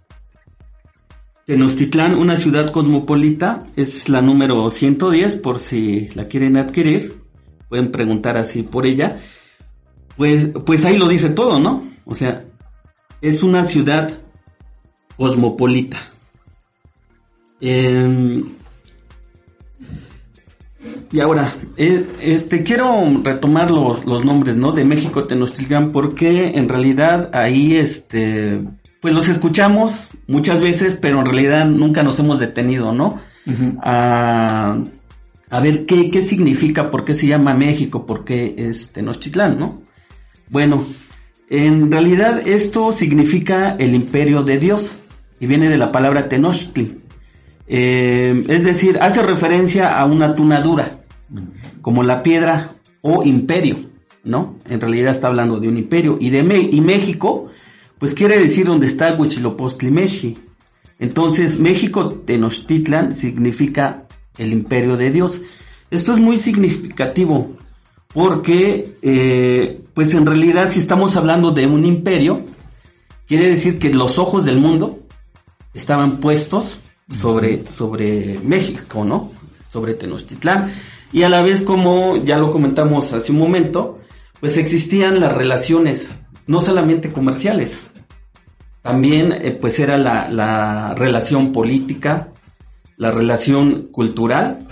Tenochtitlán, una ciudad cosmopolita, es la número 110 por si la quieren adquirir. Pueden preguntar así por ella. Pues, pues ahí lo dice todo, ¿no? O sea, es una ciudad cosmopolita. Em, y ahora, eh, este, quiero retomar los, los nombres, ¿no? De México Tenochtitlán, porque en realidad ahí, este, pues los escuchamos muchas veces, pero en realidad nunca nos hemos detenido, ¿no? a, ver qué, qué significa, por qué se llama México, por qué es Tenochtitlán, ¿no? Bueno, en realidad esto significa el imperio de Dios y viene de la palabra Tenochtli. Eh, es decir, hace referencia a una tunadura, como la piedra o imperio, ¿no? En realidad está hablando de un imperio y de y México pues quiere decir donde está Huitzilopochtli Entonces, México Tenochtitlan significa el imperio de Dios. Esto es muy significativo porque, eh, pues en realidad, si estamos hablando de un imperio, quiere decir que los ojos del mundo estaban puestos sobre, sobre México, ¿no? Sobre Tenochtitlán. Y a la vez, como ya lo comentamos hace un momento, pues existían las relaciones no solamente comerciales, también eh, pues era la, relación política, la relación cultural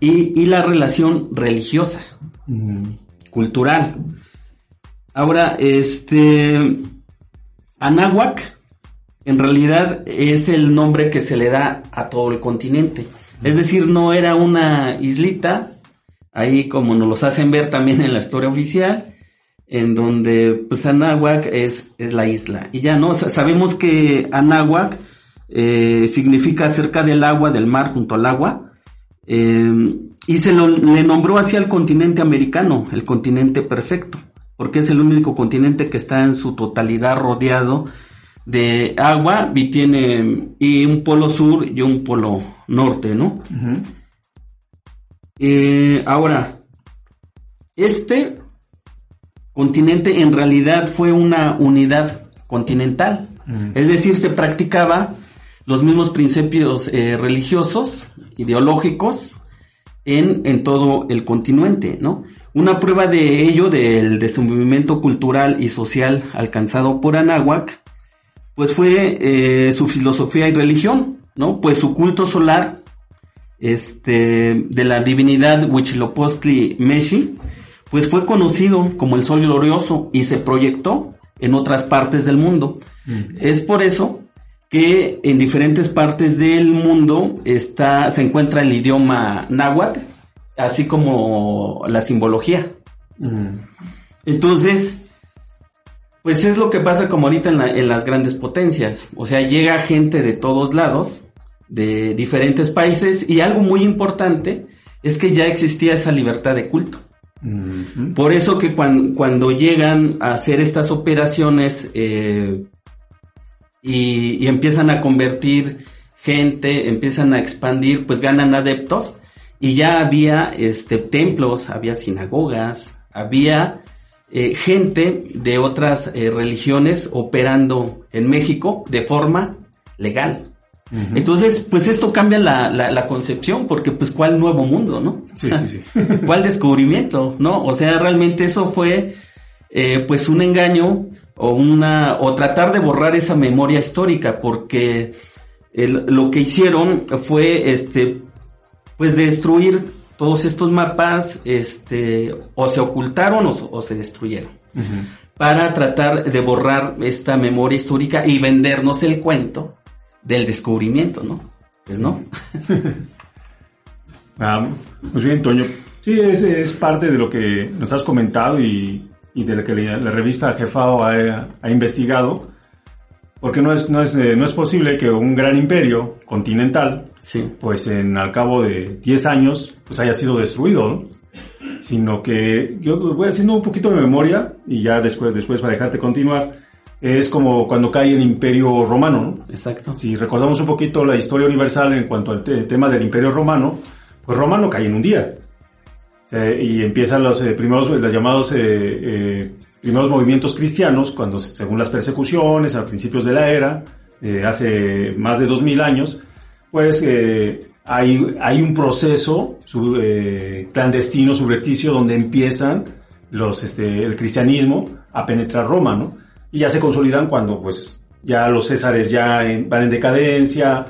y, la relación religiosa, cultural. Ahora, este, Anáhuac en realidad es el nombre que se le da a todo el continente. Es decir, no era una islita, ahí como nos los hacen ver también en la historia oficial, en donde pues Anáhuac es, es la isla. Y ya no, sabemos que Anáhuac eh, significa cerca del agua, del mar, junto al agua. Eh, y se lo, le nombró hacia el continente americano, el continente perfecto, porque es el único continente que está en su totalidad rodeado de agua y tiene y un polo sur y un polo norte, ¿no? Eh, ahora, este continente en realidad fue una unidad continental. Es decir, se practicaba los mismos principios eh, religiosos, ideológicos, en, en, todo el continente, ¿no? Una prueba de ello, del desenvolvimiento cultural y social alcanzado por Anáhuac, pues fue eh, su filosofía y religión, ¿no? Pues su culto solar este, de la divinidad Huitzilopochtli Meshi, pues fue conocido como el Sol Glorioso y se proyectó en otras partes del mundo. Es por eso que en diferentes partes del mundo está, se encuentra el idioma náhuatl, así como la simbología. Entonces, pues es lo que pasa como ahorita en, en, las grandes potencias. O sea, llega gente de todos lados, de diferentes países, y algo muy importante es que ya existía esa libertad de culto. Por eso que cuando, cuando, llegan a hacer estas operaciones eh, y, y, empiezan a convertir gente, empiezan a expandir, pues ganan adeptos y ya había este, templos, había sinagogas, había eh, gente de otras eh, religiones operando en México de forma legal. Entonces, pues esto cambia la, la, concepción, porque pues cuál nuevo mundo, ¿no? Sí, sí, sí. ¿Cuál descubrimiento, no? O sea, realmente eso fue eh, pues un engaño o una, o tratar de borrar esa memoria histórica, porque lo que hicieron fue este, pues destruir todos estos mapas, este, o se ocultaron o, se destruyeron. Para tratar de borrar esta memoria histórica y vendernos el cuento del descubrimiento, ¿no? Pues no. ah, pues bien, Toño. Sí, es, es parte de lo que nos has comentado y, y de lo que la, revista Jefao ha, ha, investigado. Porque no es, no, es, eh, no es posible que un gran imperio continental, sí. pues en al cabo de 10 años, pues haya sido destruido, ¿no? Sino que yo voy haciendo un poquito de memoria y ya después, después para dejarte continuar es como cuando cae el imperio romano, ¿no? Exacto. Si recordamos un poquito la historia universal en cuanto al te tema del imperio romano, pues romano cae en un día. Eh, y empiezan los eh, primeros, los llamados eh, primeros movimientos cristianos, cuando según las persecuciones a principios de la era, hace más de dos mil años, pues hay, hay un proceso sub, clandestino, subrepticio, donde empiezan los, este, el cristianismo a penetrar Roma, ¿no? Y ya se consolidan cuando pues ya los césares ya van en decadencia,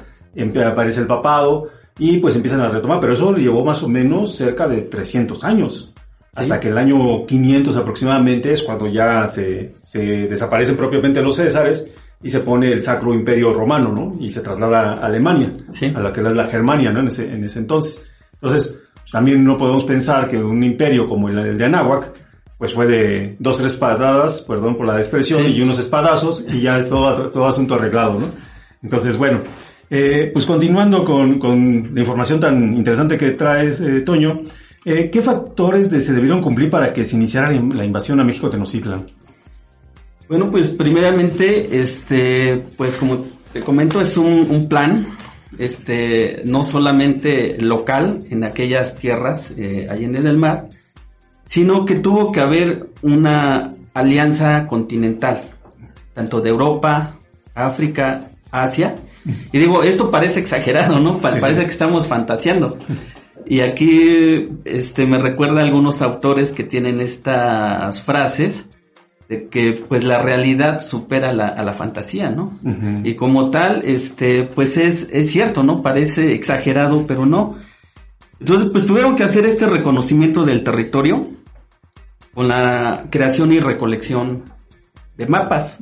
aparece el papado y pues empiezan a retomar, pero eso llevó más o menos cerca de 300 años. Hasta que el año 500 aproximadamente es cuando ya se, se desaparecen propiamente los césares y se pone el Sacro Imperio Romano, ¿no? Y se traslada a Alemania, a la que es la Germania, ¿no? En ese, en ese entonces. Entonces, también no podemos pensar que un imperio como el, el de Anáhuac pues fue de dos, tres patadas, perdón por la expresión, y unos espadazos, y ya es todo, todo asunto arreglado, ¿no? Entonces, bueno, eh, pues continuando con, con, la información tan interesante que traes, eh, Toño, eh, ¿qué factores de, se debieron cumplir para que se iniciara la invasión a México Tenochtitlan? Bueno, pues primeramente, este, pues como te comento, es un, un plan, este, no solamente local en aquellas tierras eh, allende del mar, sino que tuvo que haber una alianza continental, tanto de Europa, África, Asia. Y digo, esto parece exagerado, ¿no? parece que estamos fantaseando. Y aquí este, me recuerda a algunos autores que tienen estas frases de que pues la realidad supera la, a la fantasía, ¿no? Y como tal, este, pues es, es cierto, ¿no? Parece exagerado, pero no. Entonces, pues tuvieron que hacer este reconocimiento del territorio con la creación y recolección de mapas.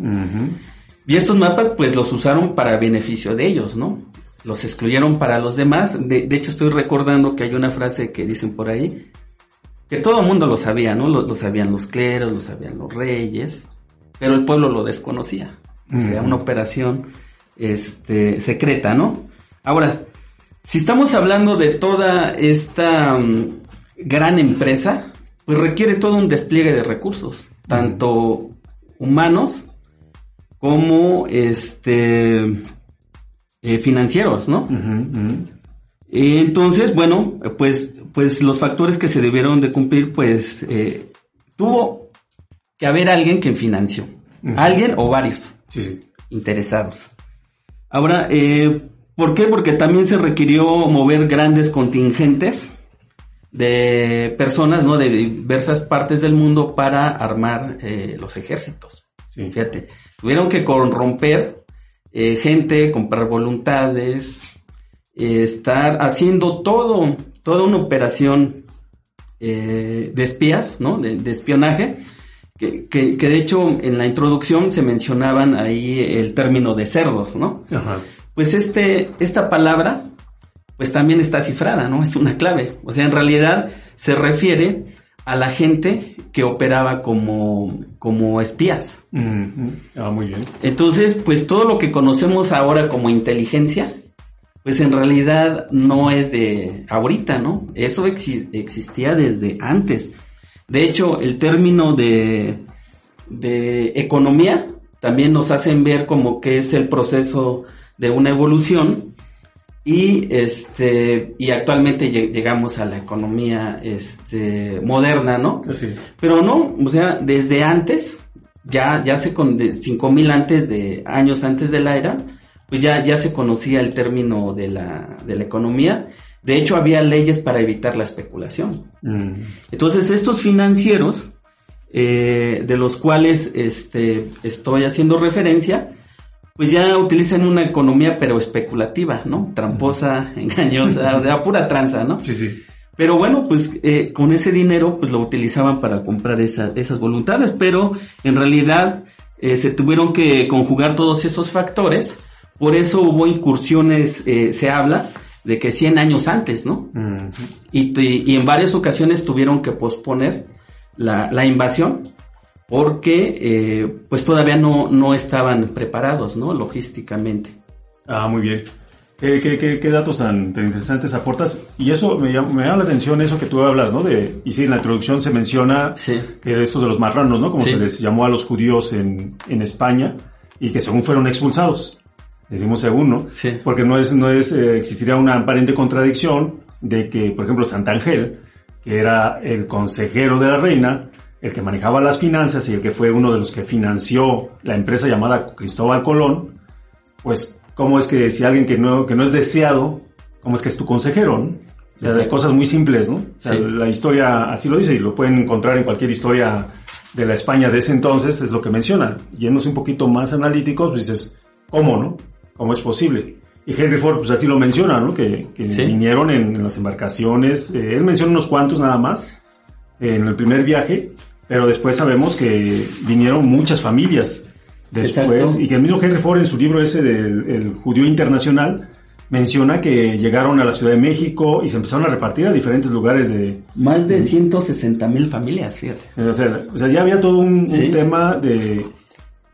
Y estos mapas, pues los usaron para beneficio de ellos, ¿no? Los excluyeron para los demás. De, hecho, estoy recordando que hay una frase que dicen por ahí, que todo el mundo lo sabía, ¿no? Lo, sabían los cleros, lo sabían los reyes, pero el pueblo lo desconocía. O sea, una operación este, secreta, ¿no? Ahora, si estamos hablando de toda esta mm, gran empresa, pues requiere todo un despliegue de recursos, tanto humanos como este eh, financieros, ¿no? Entonces, bueno, pues, pues los factores que se debieron de cumplir, pues eh, tuvo que haber alguien que financió, alguien o varios interesados. Ahora, eh, ¿por qué? Porque también se requirió mover grandes contingentes de personas, ¿no? De diversas partes del mundo para armar eh, los ejércitos. Fíjate, tuvieron que corromper eh, gente, comprar voluntades, eh, estar haciendo todo, toda una operación de espías, ¿no? De, de espionaje, que, que, que, de hecho en la introducción se mencionaban ahí el término de cerdos, ¿no? Ajá. Pues este, esta palabra, pues también está cifrada, ¿no? Es una clave. O sea, en realidad se refiere a la gente que operaba como, como espías. Mm, Ah, muy bien. Entonces, pues todo lo que conocemos ahora como inteligencia, pues en realidad no es de ahorita, ¿no? Eso exi- existía desde antes. De hecho, el término de, de economía también nos hacen ver como que es el proceso de una evolución y este y actualmente lle- llegamos a la economía este moderna, ¿no? Pero no, o sea, desde antes, ya, ya se con, de 5000 antes de, años antes de la era, pues ya, ya se conocía el término de la, de la economía. De hecho, había leyes para evitar la especulación. Mm, Entonces, estos financieros, eh, de los cuales este, estoy haciendo referencia, pues ya utilizan una economía pero especulativa, ¿no? Tramposa, engañosa, o sea, pura tranza, ¿no? Sí, sí. Pero bueno, pues eh, con ese dinero pues lo utilizaban para comprar esa- esas voluntades, pero en realidad eh, se tuvieron que conjugar todos esos factores, por eso hubo incursiones, eh, se habla de que 100 años antes, ¿no? Y, y- y en varias ocasiones tuvieron que posponer la, la invasión porque eh, pues todavía no, no estaban preparados, ¿no? Logísticamente. Ah, muy bien. ¿Qué, qué, qué, qué datos tan, tan interesantes aportas? Y eso me llama, me llama la atención, eso que tú hablas, ¿no? De, y sí, en la introducción se menciona Sí. que estos de los marranos, ¿no? Como Sí. se les llamó a los judíos en, en España y que según fueron expulsados. Decimos según, ¿no? Sí. Porque no es, no es, eh, existiría una aparente contradicción de que, por ejemplo, Santangel, que era el consejero de la reina, el que manejaba las finanzas y el que fue uno de los que financió la empresa llamada Cristóbal Colón, pues, ¿cómo es que si alguien que no, que no es deseado, cómo es que es tu consejero, ¿no? O sea, de cosas muy simples, ¿no? O sea, Sí. la historia así lo dice y lo pueden encontrar en cualquier historia de la España de ese entonces, es lo que menciona. Yéndose un poquito más analíticos, pues dices, ¿cómo, no? ¿Cómo es posible? Y Henry Ford, pues así lo menciona, ¿no? Que, que Sí. vinieron en, en las embarcaciones, eh, él menciona unos cuantos nada más en el primer viaje, pero después sabemos que vinieron muchas familias después Exacto. y que el mismo Henry Ford en su libro ese del el judío internacional menciona que llegaron a la Ciudad de México y se empezaron a repartir a diferentes lugares de, Más de 160 mil familias, fíjate. o sea, o sea, ya había todo un, tema de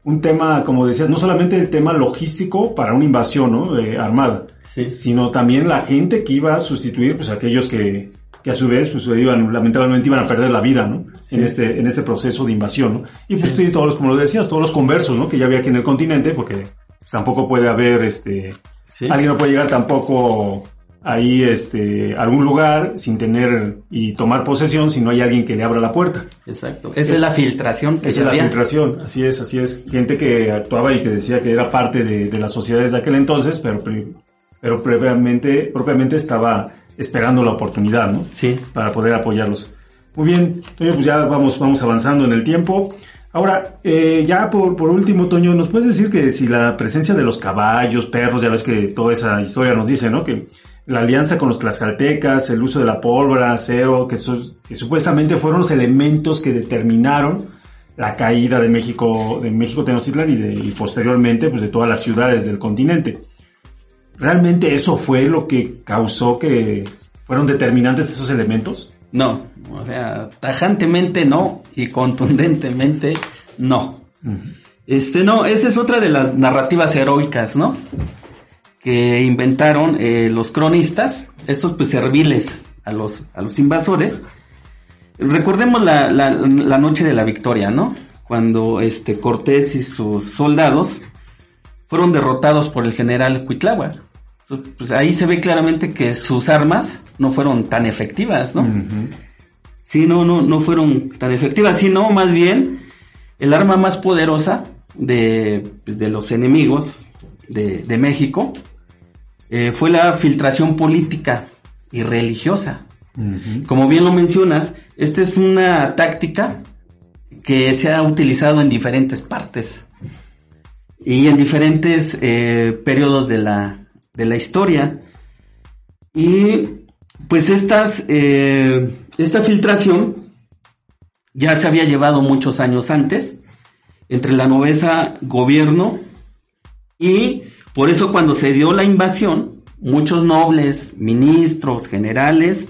un tema, como decías, no solamente el tema logístico para una invasión ¿no? Eh, armada, Sí. sino también la gente que iba a sustituir, pues aquellos que, que a su vez, pues iban, lamentablemente iban a perder la vida, ¿no? En este, en este proceso de invasión, ¿no? Y pues y todos los, como lo decías, todos los conversos, ¿no? Que ya había aquí en el continente, porque pues, tampoco puede haber, este, Sí. alguien no puede llegar tampoco ahí, este, a algún lugar sin tener y tomar posesión si no hay alguien que le abra la puerta. Exacto. Esa es la filtración que Esa es la había. filtración, así es, así es. Gente que actuaba y que decía que era parte de, de las sociedades de aquel entonces, pero, pero previamente, propiamente estaba esperando la oportunidad, ¿no? Sí. Para poder apoyarlos. Muy bien, Toño, pues ya vamos, vamos avanzando en el tiempo. Ahora, eh, ya por, último, Toño, ¿nos puedes decir que si la presencia de los caballos, perros, ya ves que toda esa historia nos dice, ¿no? Que la alianza con los tlaxcaltecas, el uso de la pólvora, acero, que, supuestamente fueron los elementos que determinaron la caída de México, de México Tenochtitlan y, y posteriormente, pues de todas las ciudades del continente. ¿Realmente eso fue lo que causó que fueron determinantes esos elementos? No. O sea, tajantemente no y contundentemente no. Este, no, esa es otra de las narrativas heroicas, ¿no? Que inventaron eh, los cronistas, estos pues serviles a los, a los invasores. Recordemos la, la, la noche de la victoria, ¿no? Cuando este Cortés y sus soldados fueron derrotados por el general Cuitláhuac. Entonces, Pues ahí se ve claramente que sus armas no fueron tan efectivas, ¿no? Sí, no, no, no fueron tan efectivas, sino más bien el arma más poderosa de, pues, de los enemigos de, de México eh, fue la filtración política y religiosa. Como bien lo mencionas, esta es una táctica que se ha utilizado en diferentes partes y en diferentes eh, periodos de la, de la historia. Y pues estas, eh, esta filtración ya se había llevado muchos años antes entre la novesa gobierno y por eso cuando se dio la invasión, muchos nobles, ministros, generales,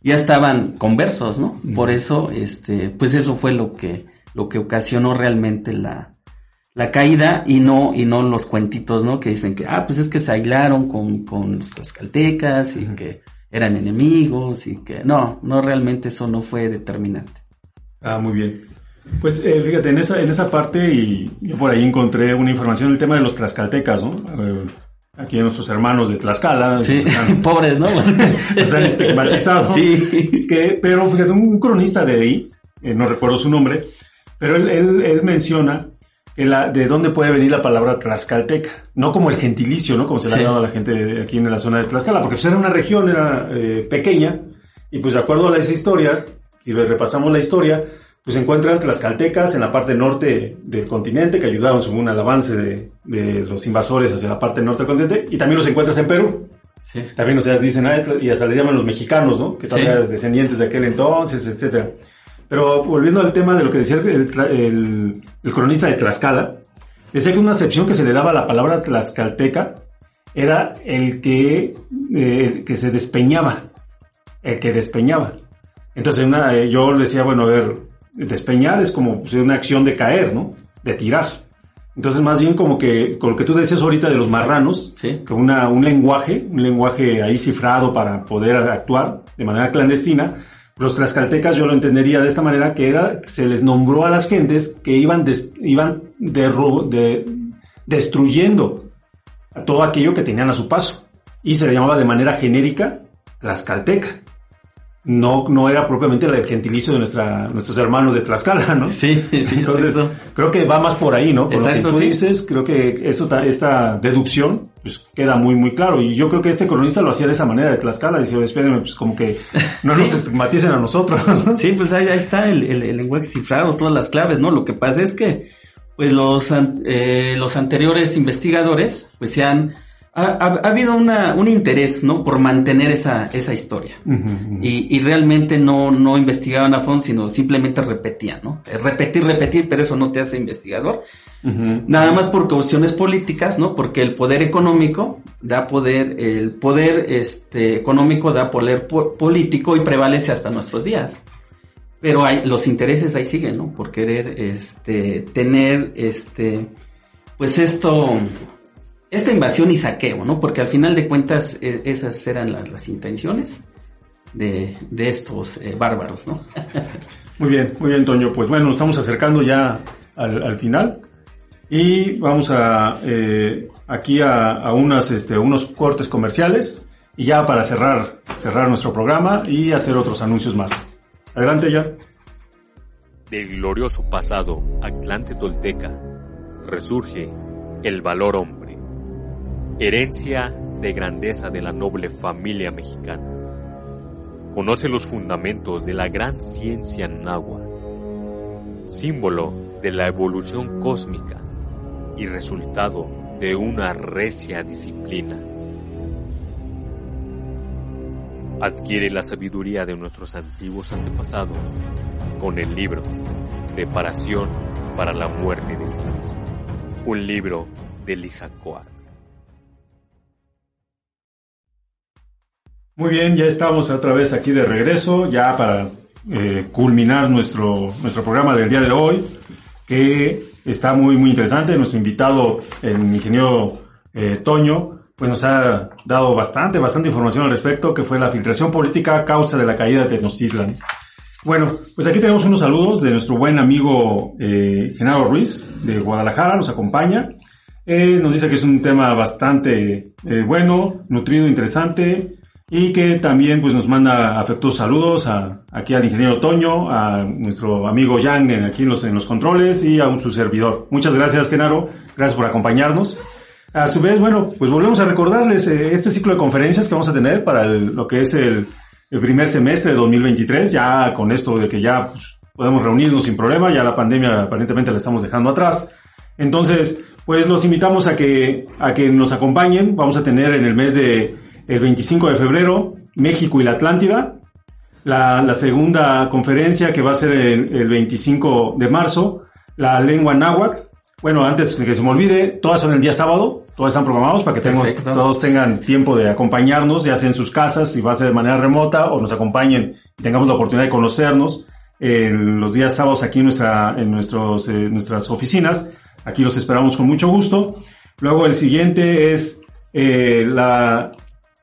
ya estaban conversos, ¿no? Por eso, este, pues eso fue lo que, lo que ocasionó realmente la, la caída y no, y no los cuentitos, ¿no? Que dicen que, ah, pues es que se aislaron con, con los tlaxcaltecas y que eran enemigos y que, no, no, realmente eso no fue determinante. Ah, muy bien. Pues eh, fíjate, en esa, en esa parte y yo por ahí encontré una información del tema de los tlaxcaltecas, ¿no? Eh, aquí nuestros hermanos de Tlaxcala. Sí, pobres, ¿no? están estigmatizados. Sí. Que, pero fíjate, un cronista de ahí, eh, no recuerdo su nombre, pero él, él, él menciona la, de dónde puede venir la palabra tlaxcalteca, no como el gentilicio, ¿no? Como se le ha dado a la gente aquí en la zona de Tlaxcala, porque pues era una región, era eh, pequeña, y pues de acuerdo a esa historia, si repasamos la historia, pues se encuentran tlaxcaltecas en la parte norte del continente, que ayudaron según el avance de, de los invasores hacia la parte norte del continente, y también los encuentras en Perú. Sí. También, o sea, dicen, ah, y hasta le llaman los mexicanos, ¿no? Que también descendientes de aquel entonces, etcétera. Pero volviendo al tema de lo que decía el, cronista de Tlaxcala, decía que una acepción que se le daba a la palabra tlaxcalteca era el que, eh, que se despeñaba, el que despeñaba. Entonces una, eh, yo decía, bueno, a ver, despeñar es como pues, una acción de caer, ¿no? De tirar. Entonces, más bien como que con lo que tú decías ahorita de los marranos, ¿Sí? que una, un lenguaje, un lenguaje ahí cifrado para poder actuar de manera clandestina, los tlaxcaltecas yo lo entendería de esta manera, que era, se les nombró a las gentes que iban, iban de, destruyendo todo aquello que tenían a su paso. Y se le llamaba de manera genérica tlaxcalteca no, no era propiamente el gentilicio de nuestra, nuestros hermanos de Tlaxcala, ¿no? Sí, sí. Entonces, creo que va más por ahí, ¿no? Por lo que tú dices, creo que eso, esta deducción, pues queda muy, muy claro. Y yo creo que este cronista lo hacía de esa manera de Tlaxcala. Decía, espérenme, pues como que no nos estigmaticen a nosotros. Sí, pues ahí, está el, el, lenguaje cifrado, todas las claves, ¿no? Lo que pasa es que, pues los, eh, los anteriores investigadores, pues se han ha, habido una, un interés, ¿no? Por mantener esa, esa historia. Y, y, realmente no, no investigaban a fondo, sino simplemente repetían, ¿no? Eh, repetir, repetir, pero eso no te hace investigador. Nada más por cuestiones políticas, ¿no? Porque el poder económico da poder, el poder este, económico da poder político y prevalece hasta nuestros días. Pero hay, los intereses ahí siguen, ¿no? Por querer, este, tener, este, pues esto, esta invasión y saqueo, ¿no? Porque al final de cuentas e, esas eran las, intenciones de, estos eh, bárbaros, ¿no? muy bien, muy bien, Toño. Pues bueno, nos estamos acercando ya al, final y vamos a eh, aquí a, unas, este, unos cortes comerciales y ya para cerrar, cerrar nuestro programa y hacer otros anuncios más. Adelante ya. Del glorioso pasado Atlante Tolteca resurge el valor hombre herencia de grandeza de la noble familia mexicana. Conoce los fundamentos de la gran ciencia náhuatl, símbolo de la evolución cósmica y resultado de una recia disciplina. Adquiere la sabiduría de nuestros antiguos antepasados con el libro Preparación para la muerte de sí mismo, un libro de Lizacoat. Muy bien, ya estamos otra vez aquí de regreso, ya para eh, culminar nuestro, nuestro programa del día de hoy, que está muy, muy interesante. Nuestro invitado, el ingeniero eh, Toño, pues nos ha dado bastante, bastante información al respecto, que fue la filtración política a causa de la caída de Tenochtitlan. Bueno, pues aquí tenemos unos saludos de nuestro buen amigo eh, Genaro Ruiz de Guadalajara, nos acompaña. nos dice que es un tema bastante bueno, nutrido, interesante, y que también pues nos manda afectuosos saludos aquí al ingeniero Toño, a nuestro amigo Yang aquí en los, en los controles y a su servidor. Muchas gracias, Genaro. Gracias por acompañarnos. A su vez, bueno, pues volvemos a recordarles eh, este ciclo de conferencias que vamos a tener para lo que es el, el, primer semestre de 2023, ya con esto de que ya pues, podemos reunirnos sin problema, ya la pandemia aparentemente la estamos dejando atrás. Entonces, pues los invitamos a que, a que nos acompañen. Vamos a tener en el mes de el 25 de febrero, México y la Atlántida. La, la segunda conferencia que va a ser el, el 25 de marzo, la lengua náhuatl. Bueno, antes de que se me olvide, todas son el día sábado, todas están programados para que todos tengan tiempo de acompañarnos, ya sea en sus casas, si va a ser de manera remota, o nos acompañen y tengamos la oportunidad de conocernos en los días sábados aquí en, nuestra, en nuestros, eh, nuestras oficinas. Aquí los esperamos con mucho gusto. Luego el siguiente es eh, la,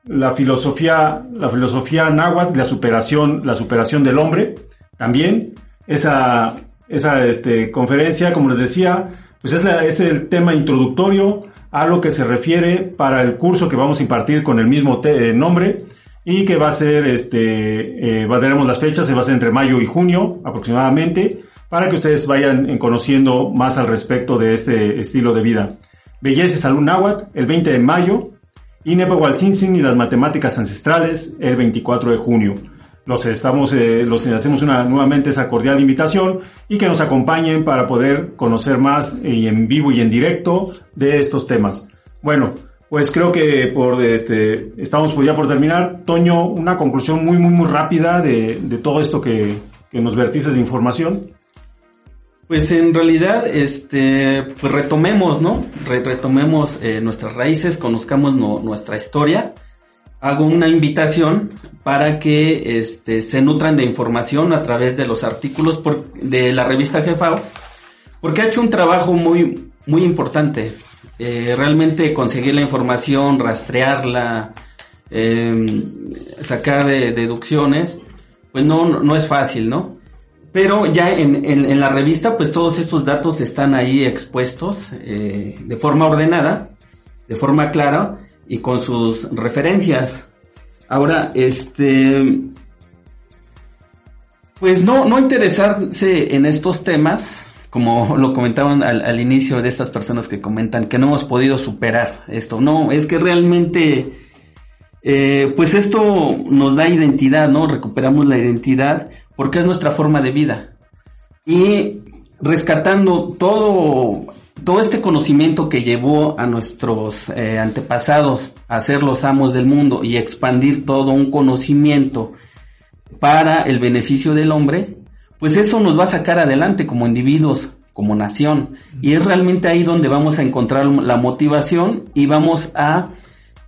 la filosofía, la filosofía náhuatl, la superación, la superación del hombre. También esa, esa este, conferencia, como les decía, pues es, la- es el tema introductorio a lo que se refiere para el curso que vamos a impartir con el mismo eh, nombre y que va a ser, este, eh, tenemos las fechas, se va a ser entre mayo y junio aproximadamente, para que ustedes vayan eh, conociendo más al respecto de este estilo de vida. Belleza y Salud Náhuatl, el 20 de mayo, y Nepahualcinsin y las matemáticas ancestrales, el 24 de junio. Los estamos, eh, los hacemos una, nuevamente esa cordial invitación y que nos acompañen para poder conocer más y en vivo y en directo de estos temas. Bueno, pues creo que por este, estamos ya por terminar. Toño, una conclusión muy, muy, muy rápida de, de todo esto que, que nos vertiste de información. Pues en realidad, este, pues retomemos, ¿no? Re- retomemos eh, nuestras raíces, conozcamos no- nuestra historia. Hago una invitación para que este, se nutran de información a través de los artículos de la revista Jefao, porque ha hecho un trabajo muy, muy importante. Eh, realmente conseguir la información, rastrearla, eh, sacar eh, deducciones, pues no, no es fácil, ¿no? Pero ya en, en- la revista, pues todos estos datos están ahí expuestos eh, de forma ordenada, de forma clara y con sus referencias. Ahora, este, pues no, no interesarse en estos temas, como lo comentaban al, al inicio de estas personas que comentan que no hemos podido superar esto. No, es que realmente, eh, pues esto nos da identidad, ¿no? Recuperamos la identidad porque es nuestra forma de vida. Y rescatando todo, todo este conocimiento que llevó a nuestros eh, antepasados a ser los amos del mundo y expandir todo un conocimiento para el beneficio del hombre, pues eso nos va a sacar adelante como individuos, como nación. Y es realmente ahí donde vamos a encontrar la motivación y vamos a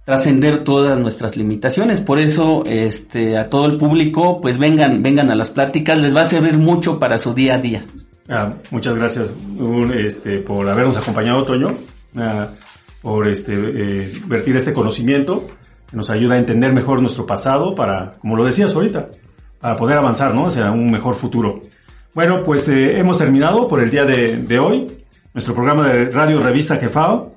trascender todas nuestras limitaciones. Por eso, este, a todo el público, pues vengan, vengan a las pláticas, les va a servir mucho para su día a día. Ah, muchas gracias este, por habernos acompañado, Toño, ah, por este, eh, vertir este conocimiento que nos ayuda a entender mejor nuestro pasado para, como lo decías ahorita, para poder avanzar ¿no? hacia un mejor futuro. Bueno, pues eh, hemos terminado por el día de, de hoy nuestro programa de Radio Revista Jefao.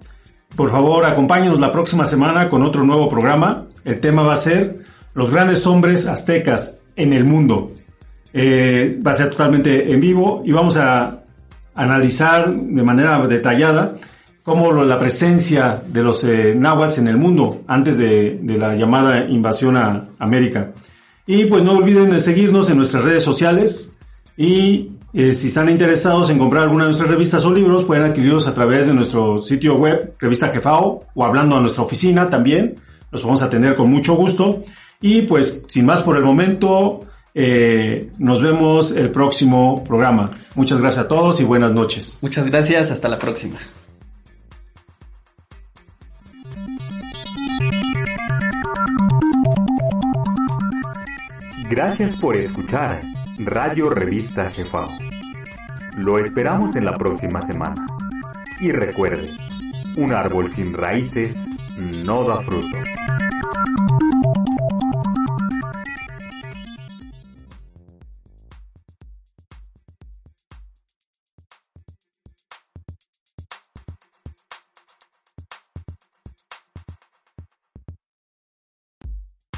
Por favor, acompáñenos la próxima semana con otro nuevo programa. El tema va a ser los grandes hombres aztecas en el mundo. Eh, va a ser totalmente en vivo y vamos a analizar de manera detallada cómo la presencia de los eh, náhuatl en el mundo antes de, de la llamada invasión a América. Y pues no olviden de seguirnos en nuestras redes sociales y eh, si están interesados en comprar alguna de nuestras revistas o libros, pueden adquirirlos a través de nuestro sitio web, Revista Jefao, o hablando a nuestra oficina también. Los vamos a atender con mucho gusto. Y pues, sin más por el momento, eh, nos vemos el próximo programa. Muchas gracias a todos y buenas noches. Muchas gracias, hasta la próxima. Gracias por escuchar Radio Revista Jefao. Lo esperamos en la próxima semana. Y recuerde, un árbol sin raíces no da fruto.